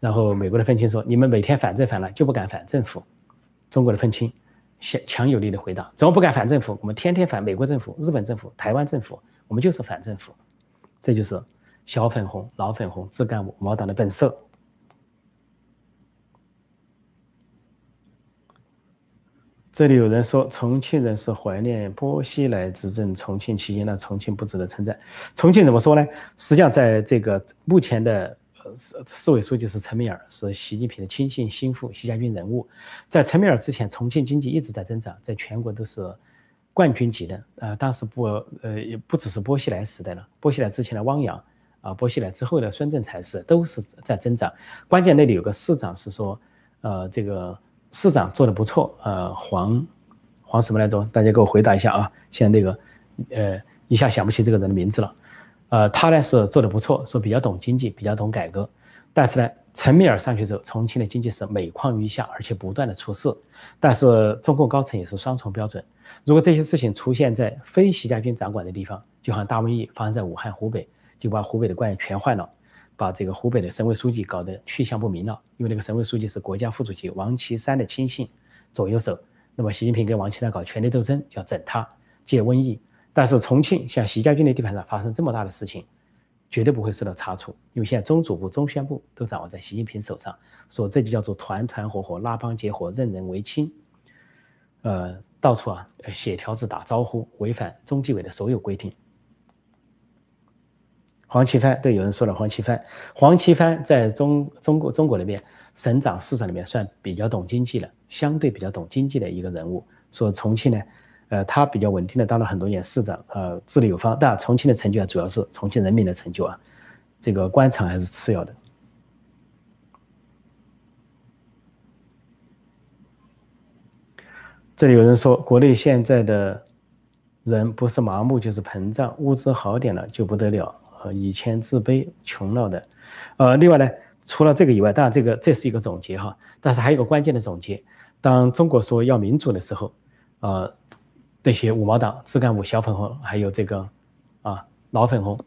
然后美国的愤青说：“你们每天反正反了，就不敢反政府。”中国的愤青强强有力的回答：“怎么不敢反政府？我们天天反美国政府、日本政府、台湾政府，我们就是反政府。”这就是小粉红、老粉红、自干五毛党的本色。这里有人说，重庆人是怀念波西来执政重庆期间，那重庆不值得称赞。重庆怎么说呢？实际上，在这个目前的呃市市委书记是陈敏尔，是习近平的亲信心腹，习家军人物。在陈敏尔之前，重庆经济一直在增长，在全国都是冠军级的。呃，当时不呃也不只是波西来时代了，波西来之前的汪洋啊，波西来之后的孙政才是都是在增长。关键那里有个市长是说，呃，这个市长做的不错，呃，黄黄什么来着？大家给我回答一下啊！现在那个呃一下想不起这个人的名字了。呃，他呢是做的不错，说比较懂经济，比较懂改革。但是呢，陈敏尔上去之后，重庆的经济是每况愈下，而且不断的出事。但是中共高层也是双重标准。如果这些事情出现在非习家军掌管的地方，就好像大瘟疫发生在武汉、湖北，就把湖北的官员全换了，把这个湖北的省委书记搞得去向不明了。因为那个省委书记是国家副主席王岐山的亲信、左右手。那么习近平跟王岐山搞权力斗争，要整他，借瘟疫。但是重庆像习家军的地盘上发生这么大的事情，绝对不会受到查处，因为现在中组部、中宣部都掌握在习近平手上，说这就叫做团团伙伙、拉帮结伙、任人唯亲，呃，到处啊写条子打招呼，违反中纪委的所有规定。黄奇帆对有人说了，黄奇帆，黄奇帆在中中国中国那边省长、市长里面算比较懂经济的，相对比较懂经济的一个人物。说重庆呢。呃，他比较稳定的当了很多年市长，呃，治理有方。但重庆的成就啊，主要是重庆人民的成就啊，这个官场还是次要的。这里有人说，国内现在的人不是麻木就是膨胀，物质好点了就不得了，呃，以前自卑穷了的。呃，另外呢，除了这个以外，当然这个这是一个总结哈，但是还有一个关键的总结，当中国说要民主的时候，呃。那些五毛党、自干五、小粉红，还有这个啊老粉红，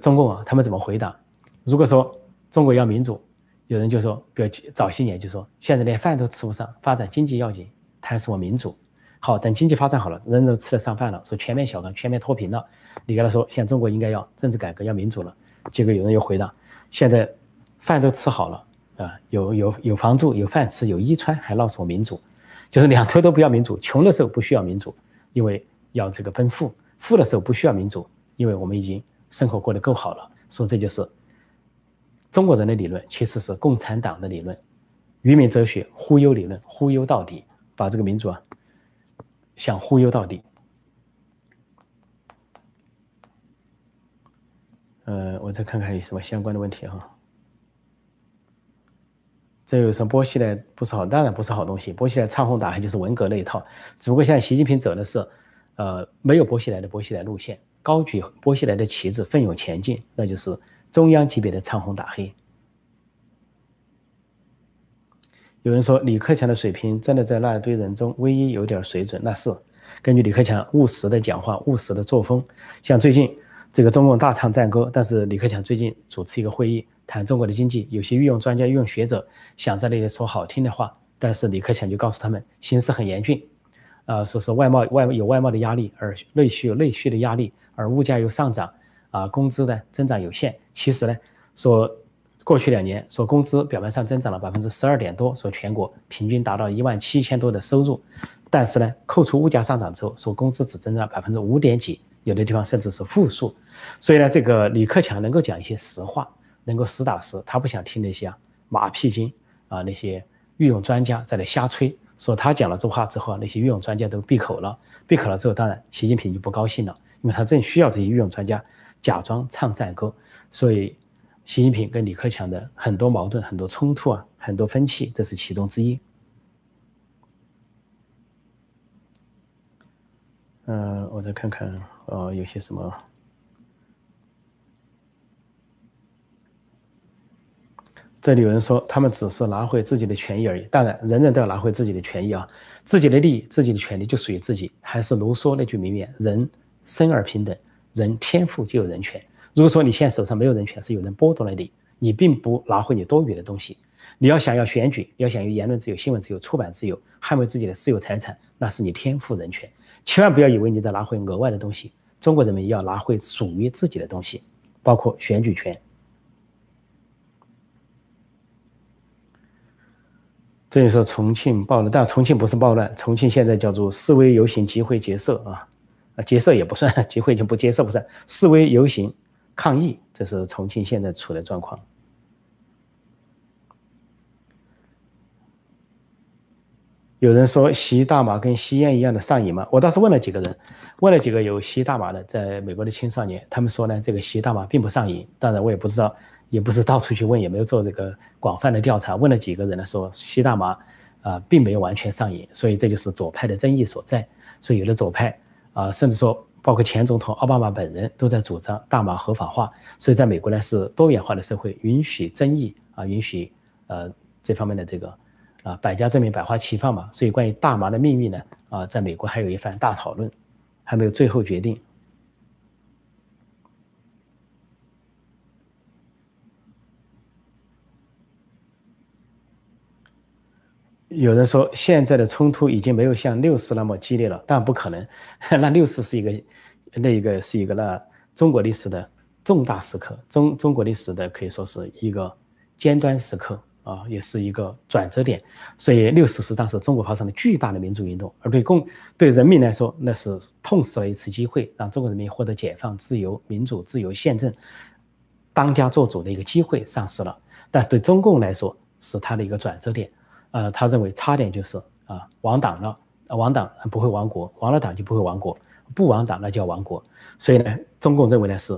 中共啊，他们怎么回答？如果说中国要民主，有人就说，比如早些年就说，现在连饭都吃不上，发展经济要紧，谈什么民主？好，等经济发展好了，人人都吃得上饭了，说全面小康、全面脱贫了，你跟他说，现在中国应该要政治改革、要民主了。结果有人又回答，现在饭都吃好了啊，有有有房住、有饭吃、有衣穿，还闹什么民主？就是两头都不要民主，穷的时候不需要民主，因为要这个奔富；富的时候不需要民主，因为我们已经生活过得够好了。说这就是中国人的理论，其实是共产党的理论，愚民哲学，忽悠理论，忽悠到底，把这个民主啊想忽悠到底。呃，我再看看有什么相关的问题哈。这有什么波西来不是好？当然不是好东西。波西来唱红打黑就是文革那一套，只不过现在习近平走的是，呃，没有波西来的波西来路线，高举波西来的旗帜，奋勇前进，那就是中央级别的唱红打黑。有人说李克强的水平真的在那一堆人中唯一有点水准，那是根据李克强务实的讲话、务实的作风。像最近这个中共大唱赞歌，但是李克强最近主持一个会议。谈中国的经济，有些御用专家、御用学者想在那里说好听的话，但是李克强就告诉他们，形势很严峻，啊，说是外贸外有外贸的压力，而内需有内需的压力，而物价又上涨，啊，工资呢增长有限。其实呢，说过去两年，说工资表面上增长了百分之十二点多，说全国平均达到一万七千多的收入，但是呢，扣除物价上涨之后，说工资只增长了百分之五点几，有的地方甚至是负数。所以呢，这个李克强能够讲一些实话。能够实打实，他不想听那些啊马屁精啊，那些御用专家在那瞎吹。说他讲了这话之后啊，那些御用专家都闭口了。闭口了之后，当然习近平就不高兴了，因为他正需要这些御用专家假装唱赞歌。所以，习近平跟李克强的很多矛盾、很多冲突啊，很多分歧，这是其中之一。嗯，我再看看，呃，有些什么。这里有人说，他们只是拿回自己的权益而已。当然，人人都要拿回自己的权益啊，自己的利益、自己的权利就属于自己。还是卢梭那句名言：“人生而平等，人天赋就有人权。”如果说你现在手上没有人权，是有人剥夺了你，你并不拿回你多余的东西。你要想要选举，要想有言论自由、新闻自由、出版自由，捍卫自己的私有财产，那是你天赋人权。千万不要以为你在拿回额外的东西。中国人民要拿回属于自己的东西，包括选举权。这里说重庆暴乱，但重庆不是暴乱，重庆现在叫做示威游行集会结社啊，啊结社也不算，集会就不结社不算，示威游行抗议，这是重庆现在处的状况。有人说吸大麻跟吸烟一样的上瘾吗？我倒是问了几个人，问了几个有吸大麻的，在美国的青少年，他们说呢，这个吸大麻并不上瘾。当然，我也不知道，也不是到处去问，也没有做这个广泛的调查。问了几个人呢，说吸大麻，啊，并没有完全上瘾。所以这就是左派的争议所在。所以有的左派啊，甚至说包括前总统奥巴马本人都在主张大麻合法化。所以在美国呢，是多元化的社会，允许争议啊，允许呃这方面的这个。啊，百家争鸣，百花齐放嘛。所以关于大麻的命运呢，啊，在美国还有一番大讨论，还没有最后决定。有人说，现在的冲突已经没有像六四那么激烈了，但不可能。那六四是一个，那一个是一个那中国历史的重大时刻，中中国历史的可以说是一个尖端时刻。啊，也是一个转折点，所以六四是当时中国发生了巨大的民主运动，而对共对人民来说，那是痛失了一次机会，让中国人民获得解放、自由、民主、自由宪政、当家作主的一个机会丧失了。但是对中共来说，是他的一个转折点。呃，他认为差点就是啊亡党了，亡党不会亡国，亡了党就不会亡国，不亡党那叫亡国。所以呢，中共认为呢是。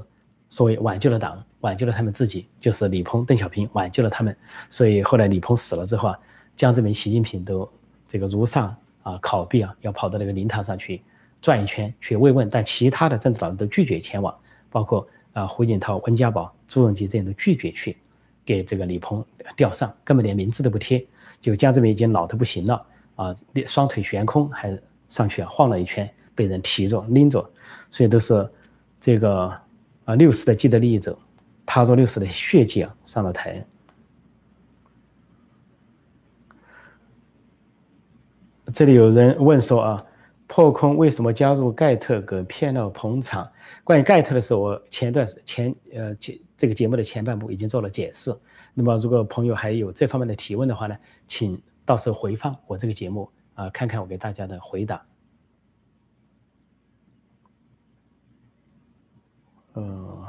所谓挽救了党，挽救了他们自己，就是李鹏、邓小平挽救了他们。所以后来李鹏死了之后啊，江泽民、习近平都这个如上啊考毕啊，要跑到那个灵堂上去转一圈去慰问，但其他的政治老人都拒绝前往，包括啊胡锦涛、温家宝、朱镕基这样都拒绝去给这个李鹏吊丧，根本连名字都不贴。就江泽民已经老得不行了啊，双腿悬空还上去啊晃了一圈，被人提着拎着，所以都是这个。啊，六四的既得利益者，踏着六四的血迹啊，上了台。这里有人问说啊，破空为什么加入盖特给骗了捧场？关于盖特的事，我前段时前呃前这个节目的前半部已经做了解释。那么，如果朋友还有这方面的提问的话呢，请到时候回放我这个节目啊，看看我给大家的回答。呃，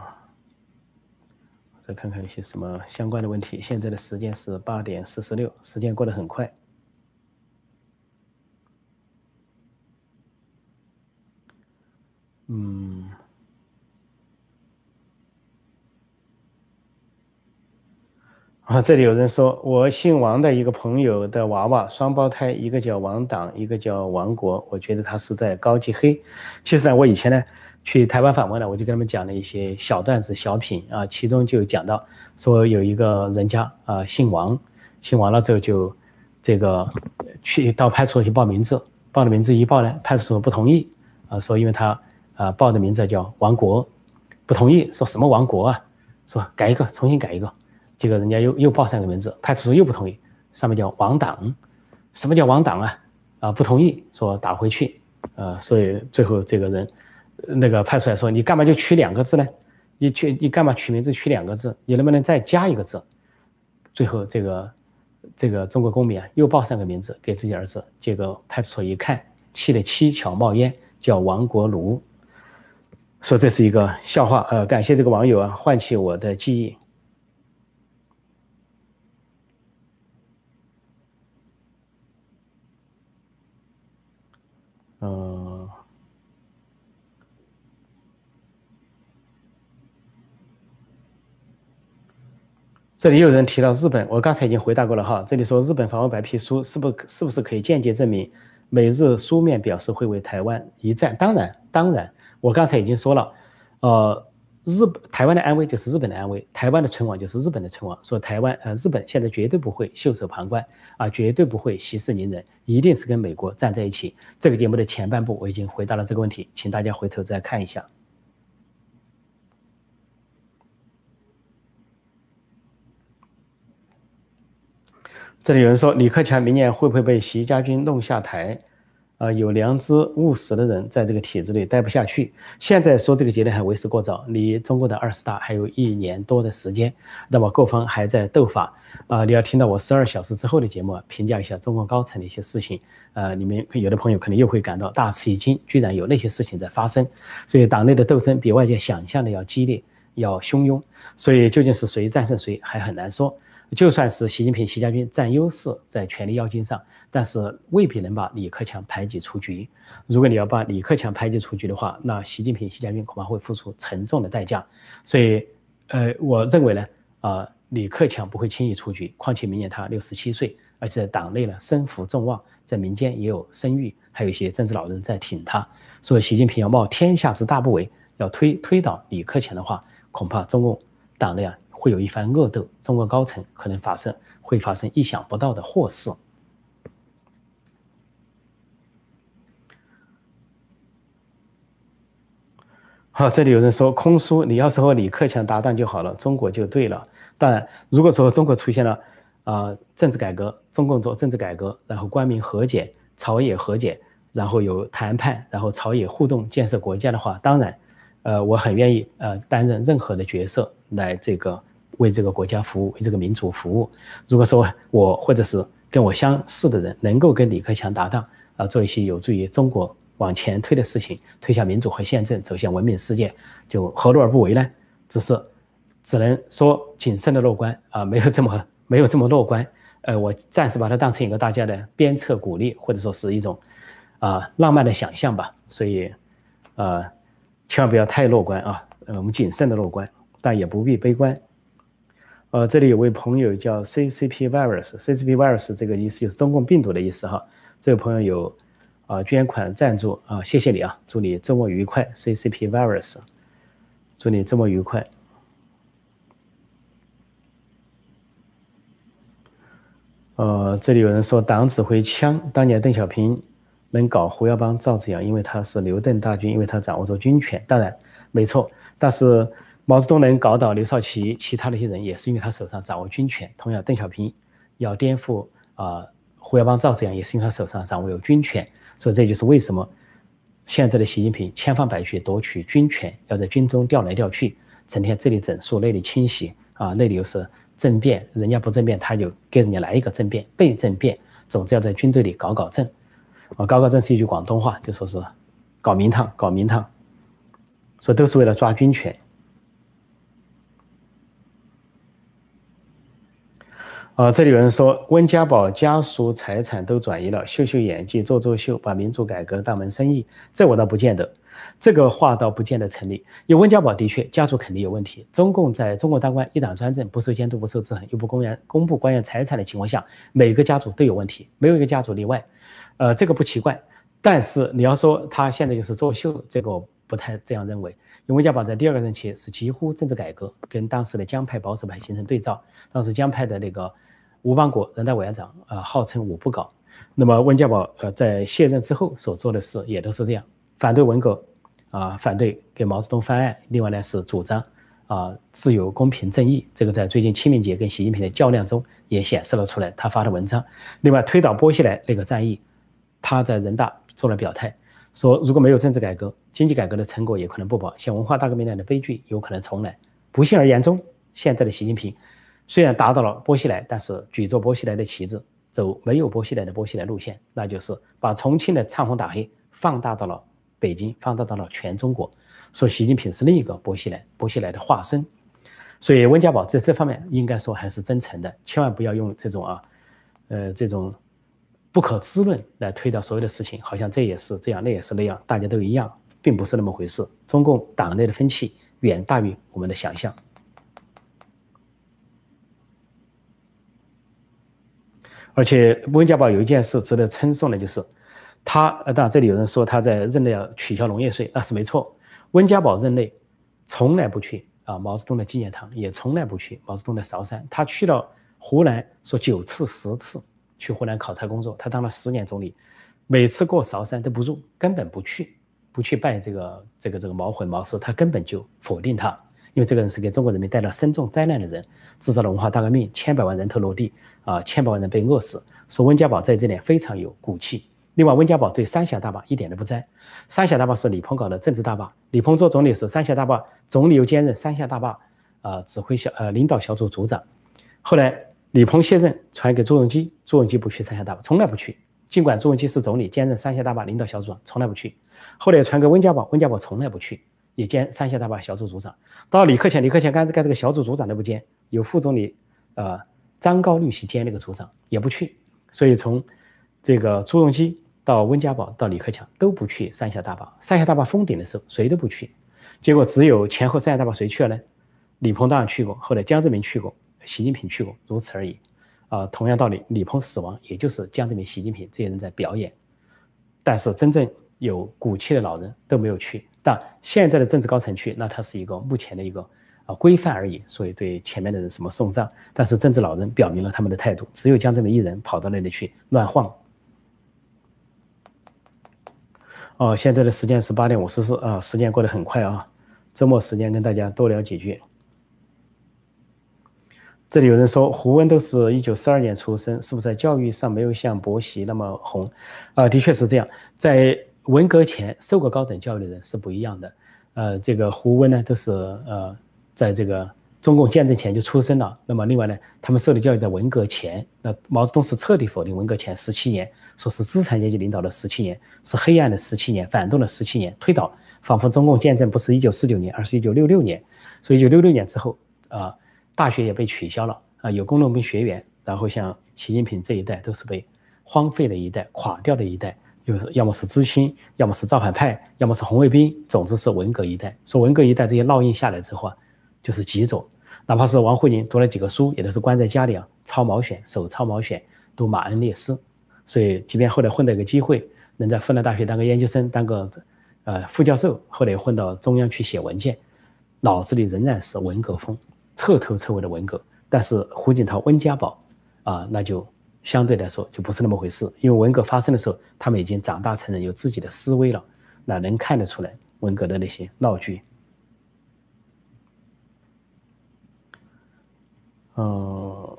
再看看一些什么相关的问题。现在的时间是八点四十六，时间过得很快。嗯，啊，这里有人说，我姓王的一个朋友的娃娃双胞胎，一个叫王党，一个叫王国。我觉得他是在高级黑。其实呢，我以前呢。去台湾访问了，我就跟他们讲了一些小段子、小品啊，其中就讲到说有一个人家啊姓王，姓王了之后就这个去到派出所去报名字，报了名字一报呢，派出所不同意啊，说因为他啊报的名字叫王国，不同意，说什么王国啊，说改一个，重新改一个，结果人家又又报上个名字，派出所又不同意，上面叫王党，什么叫王党啊？啊不同意，说打回去，呃，所以最后这个人。那个派出所说：“你干嘛就取两个字呢？你取你干嘛取名字取两个字？你能不能再加一个字？”最后这个这个中国公民啊，又报上个名字给自己儿子。结果派出所一看，气得七窍冒烟，叫王国奴，说这是一个笑话。呃，感谢这个网友啊，唤起我的记忆。嗯。这里有人提到日本，我刚才已经回答过了哈。这里说日本访问白皮书是不是不是可以间接证明美日书面表示会为台湾一战？当然，当然，我刚才已经说了，呃，日台湾的安危就是日本的安危，台湾的存亡就是日本的存亡。说台湾呃，日本现在绝对不会袖手旁观啊，绝对不会息事宁人，一定是跟美国站在一起。这个节目的前半部我已经回答了这个问题，请大家回头再看一下。这里有人说，李克强明年会不会被习家军弄下台？啊，有良知务实的人在这个体制内待不下去。现在说这个结论还为时过早，离中国的二十大还有一年多的时间，那么各方还在斗法。啊，你要听到我十二小时之后的节目，评价一下中共高层的一些事情。呃，你们有的朋友可能又会感到大吃一惊，居然有那些事情在发生。所以党内的斗争比外界想象的要激烈，要汹涌。所以究竟是谁战胜谁还很难说。就算是习近平、习家军占优势在权力要津上，但是未必能把李克强排挤出局。如果你要把李克强排挤出局的话，那习近平、习家军恐怕会付出沉重的代价。所以，呃，我认为呢，啊，李克强不会轻易出局。况且明年他六十七岁，而且在党内呢身负众望，在民间也有声誉，还有一些政治老人在挺他。所以，习近平要冒天下之大不韪，要推推倒李克强的话，恐怕中共党内啊。会有一番恶斗，中国高层可能发生会发生意想不到的祸事。好，这里有人说空叔，你要是和李克强搭档就好了，中国就对了。当然，如果说中国出现了啊政治改革，中共做政治改革，然后官民和解，朝野和解，然后有谈判，然后朝野互动建设国家的话，当然，呃，我很愿意呃担任任何的角色来这个。为这个国家服务，为这个民族服务。如果说我或者是跟我相似的人能够跟李克强搭档，啊，做一些有助于中国往前推的事情，推向民主和宪政，走向文明世界，就何乐而不为呢？只是只能说谨慎的乐观啊，没有这么没有这么乐观。呃，我暂时把它当成一个大家的鞭策鼓励，或者说是一种啊浪漫的想象吧。所以，呃，千万不要太乐观啊。呃，我们谨慎的乐观，但也不必悲观。呃，这里有位朋友叫 CCP virus，CCP virus 这个意思就是中共病毒的意思哈。这位朋友有啊捐款赞助啊，谢谢你啊，祝你周末愉快，CCP virus，祝你周末愉快。呃，这里有人说党指挥枪，当年邓小平能搞胡耀邦、赵紫阳，因为他是刘邓大军，因为他掌握着军权，当然没错，但是。毛泽东能搞倒刘少奇，其他那些人也是因为他手上掌握军权。同样，邓小平要颠覆啊胡耀邦、赵紫阳，也是因为他手上掌握有军权。所以这就是为什么现在的习近平千方百计夺取军权，要在军中调来调去，成天这里整肃，那里清洗啊，那里又是政变，人家不政变，他就给人家来一个政变，被政变，总之要在军队里搞搞政。啊，搞搞政是一句广东话，就说是搞名堂，搞名堂，所以都是为了抓军权。啊，这里有人说温家宝家属财产都转移了，秀秀演技，做做秀，把民主改革当门生意，这我倒不见得，这个话倒不见得成立。因为温家宝的确家族肯定有问题，中共在中国当官一党专政，不受监督，不受制衡，又不公然公布官员财产的情况下，每个家族都有问题，没有一个家族例外。呃，这个不奇怪。但是你要说他现在就是作秀，这个我不太这样认为。因为温家宝在第二个任期是几乎政治改革，跟当时的江派保守派形成对照，当时江派的那个。吴邦国人大委员长啊，号称五不搞。那么温家宝呃在卸任之后所做的事也都是这样，反对文革啊，反对给毛泽东翻案。另外呢是主张啊自由、公平、正义。这个在最近清明节跟习近平的较量中也显示了出来。他发的文章。另外推倒波西来那个战役，他在人大做了表态，说如果没有政治改革，经济改革的成果也可能不保，像文化大革命那样的悲剧有可能重来。不幸而言中，现在的习近平。虽然达到了波西来，但是举着波西来的旗帜，走没有波西来的波西来路线，那就是把重庆的唱红打黑放大到了北京，放大到了全中国，说习近平是另一个波西来，波西来的化身。所以温家宝在这方面应该说还是真诚的，千万不要用这种啊，呃，这种不可知论来推导所有的事情，好像这也是这样，那也是那样，大家都一样，并不是那么回事。中共党内的分歧远大于我们的想象。而且温家宝有一件事值得称颂的，就是他呃，当然这里有人说他在任内要取消农业税，那是没错。温家宝任内从来不去啊毛泽东的纪念堂，也从来不去毛泽东的韶山。他去了湖南，说九次十次去湖南考察工作。他当了十年总理，每次过韶山都不入，根本不去，不去拜这个这个这个毛混毛氏，他根本就否定他。因为这个人是给中国人民带来深重灾难的人，制造了文化大革命，千百万人头落地啊，千百万人被饿死。说温家宝在这点非常有骨气。另外，温家宝对三峡大坝一点都不沾。三峡大坝是李鹏搞的政治大坝，李鹏做总理时，三峡大坝总理又兼任三峡大坝啊指挥小呃领导小组组长。后来李鹏卸任，传给朱镕基，朱镕基不去三峡大坝，从来不去。尽管朱镕基是总理，兼任三峡大坝领导小组，从来不去。后来传给温家宝，温家宝从来不去。也兼三峡大坝小组组长，到李克强，李克强干干这个小组组长都不兼，有副总理，呃，张高绿旗兼那个组长也不去，所以从这个朱镕基到温家宝到李克强都不去三峡大坝。三峡大坝封顶的时候，谁都不去，结果只有前后三峡大坝谁去了呢？李鹏当然去过，后来江泽民去过，习近平去过，如此而已。啊，同样道理，李鹏死亡，也就是江泽民、习近平这些人在表演，但是真正有骨气的老人都没有去。但现在的政治高层去，那它是一个目前的一个啊规范而已，所以对前面的人什么送葬。但是政治老人表明了他们的态度，只有江泽民一人跑到那里去乱晃。哦，现在的时间是八点五十四啊，时间过得很快啊，周末时间跟大家多聊几句。这里有人说胡温都是一九四二年出生，是不是在教育上没有像伯希那么红？啊，的确是这样，在文革前受过高等教育的人是不一样的。呃，这个胡温呢，都是呃，在这个中共建政前就出生了。那么另外呢，他们受的教育在文革前，那毛泽东是彻底否定文革前十七年，说是资产阶级领导的十七年，是黑暗的十七年，反动的十七年，推倒，仿佛中共建政不是一九四九年，而是一九六六年。所以一九六六年之后啊。大学也被取消了啊，有工农兵学员，然后像习近平这一代都是被荒废的一代，垮掉的一代，就是要么是知青，要么是造反派，要么是红卫兵，总之是文革一代。说文革一代这些烙印下来之后啊，就是极左，哪怕是王沪宁读了几个书，也都是关在家里啊，抄毛选，手抄毛选，读马恩列斯。所以即便后来混到一个机会，能在复旦大学当个研究生，当个呃副教授，后来混到中央去写文件，脑子里仍然是文革风。彻头彻尾的文革，但是胡锦涛、温家宝啊，那就相对来说就不是那么回事。因为文革发生的时候，他们已经长大成人，有自己的思维了，那能看得出来文革的那些闹剧。嗯，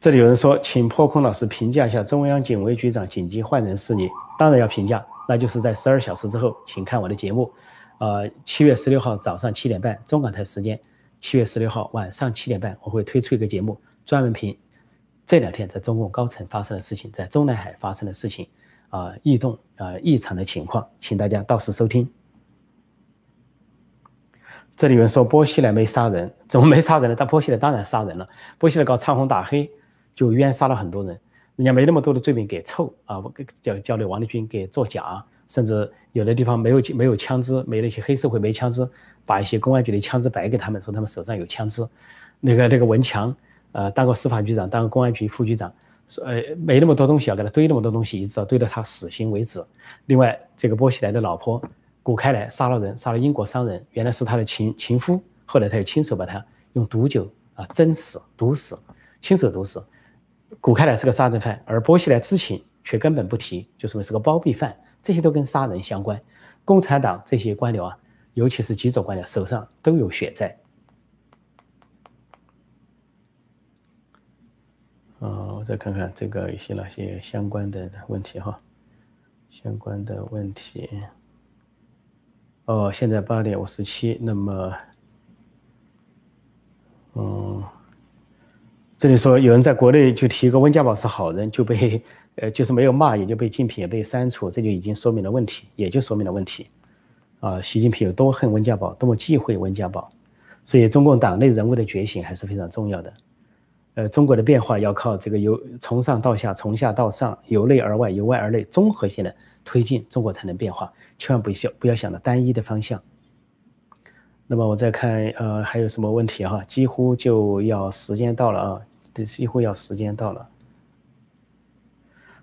这里有人说，请破空老师评价一下中央警卫局长紧急换人事宜。当然要评价，那就是在十二小时之后，请看我的节目。呃，七月十六号早上七点半，中港台时间。七月十六号晚上七点半，我会推出一个节目，专门评这两天在中共高层发生的事情，在中南海发生的事情，啊，异动啊，异常的情况，请大家到时收听。这里有人说波希莱没杀人，怎么没杀人呢？但波希莱当然杀人了，波希莱搞唱红打黑，就冤杀了很多人，人家没那么多的罪名给凑啊，我叫叫那王立军给作假，甚至有的地方没有没有枪支，没那些黑社会没枪支。把一些公安局的枪支摆给他们，说他们手上有枪支。那个那个文强，呃，当过司法局长，当过公安局副局长，呃没那么多东西要给他堆那么多东西，一直到堆到他死刑为止。另外，这个波西莱的老婆古开来杀了人，杀了英国商人，原来是他的情情夫，后来他又亲手把他用毒酒啊蒸死、毒死，亲手毒死。古开来是个杀人犯，而波西莱知情却根本不提，就说明是个包庇犯，这些都跟杀人相关。共产党这些官僚啊。尤其是几种官僚手上都有血债。啊，我再看看这个有些哪些相关的问题哈，相关的问题。哦，现在八点五十七，那么，嗯，这里说有人在国内就提一个温家宝是好人，就被呃就是没有骂，也就被竞品，也被删除，这就已经说明了问题，也就说明了问题。啊，习近平有多恨温家宝，多么忌讳温家宝，所以中共党内人物的觉醒还是非常重要的。呃，中国的变化要靠这个由从上到下，从下到上，由内而外，由外而内，综合性的推进，中国才能变化。千万不要不要想着单一的方向。那么我再看，呃，还有什么问题哈？几乎就要时间到了啊，几乎要时间到了。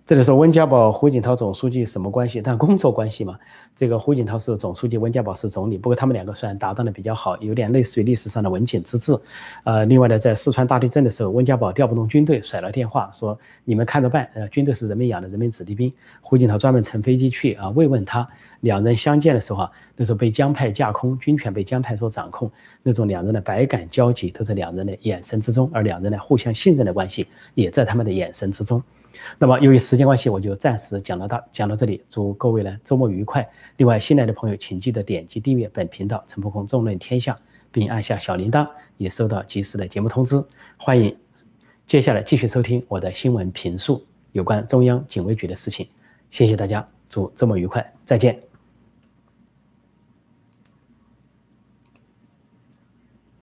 这里说温家宝、胡锦涛总书记什么关系？但工作关系嘛。这个胡锦涛是总书记，温家宝是总理。不过他们两个虽然搭档的比较好，有点类似于历史上的文景之治。呃，另外呢，在四川大地震的时候，温家宝调不动军队，甩了电话说：“你们看着办。”呃，军队是人民养的，人民子弟兵。胡锦涛专门乘飞机去啊慰问他。两人相见的时候啊，那时候被江派架空，军权被江派所掌控，那种两人的百感交集都在两人的眼神之中，而两人呢互相信任的关系也在他们的眼神之中。那么，由于时间关系，我就暂时讲到到讲到这里。祝各位呢周末愉快。另外，新来的朋友请记得点击订阅本频道“陈破空纵论天下”，并按下小铃铛，也收到及时的节目通知。欢迎接下来继续收听我的新闻评述，有关中央警卫局的事情。谢谢大家，祝周末愉快，再见。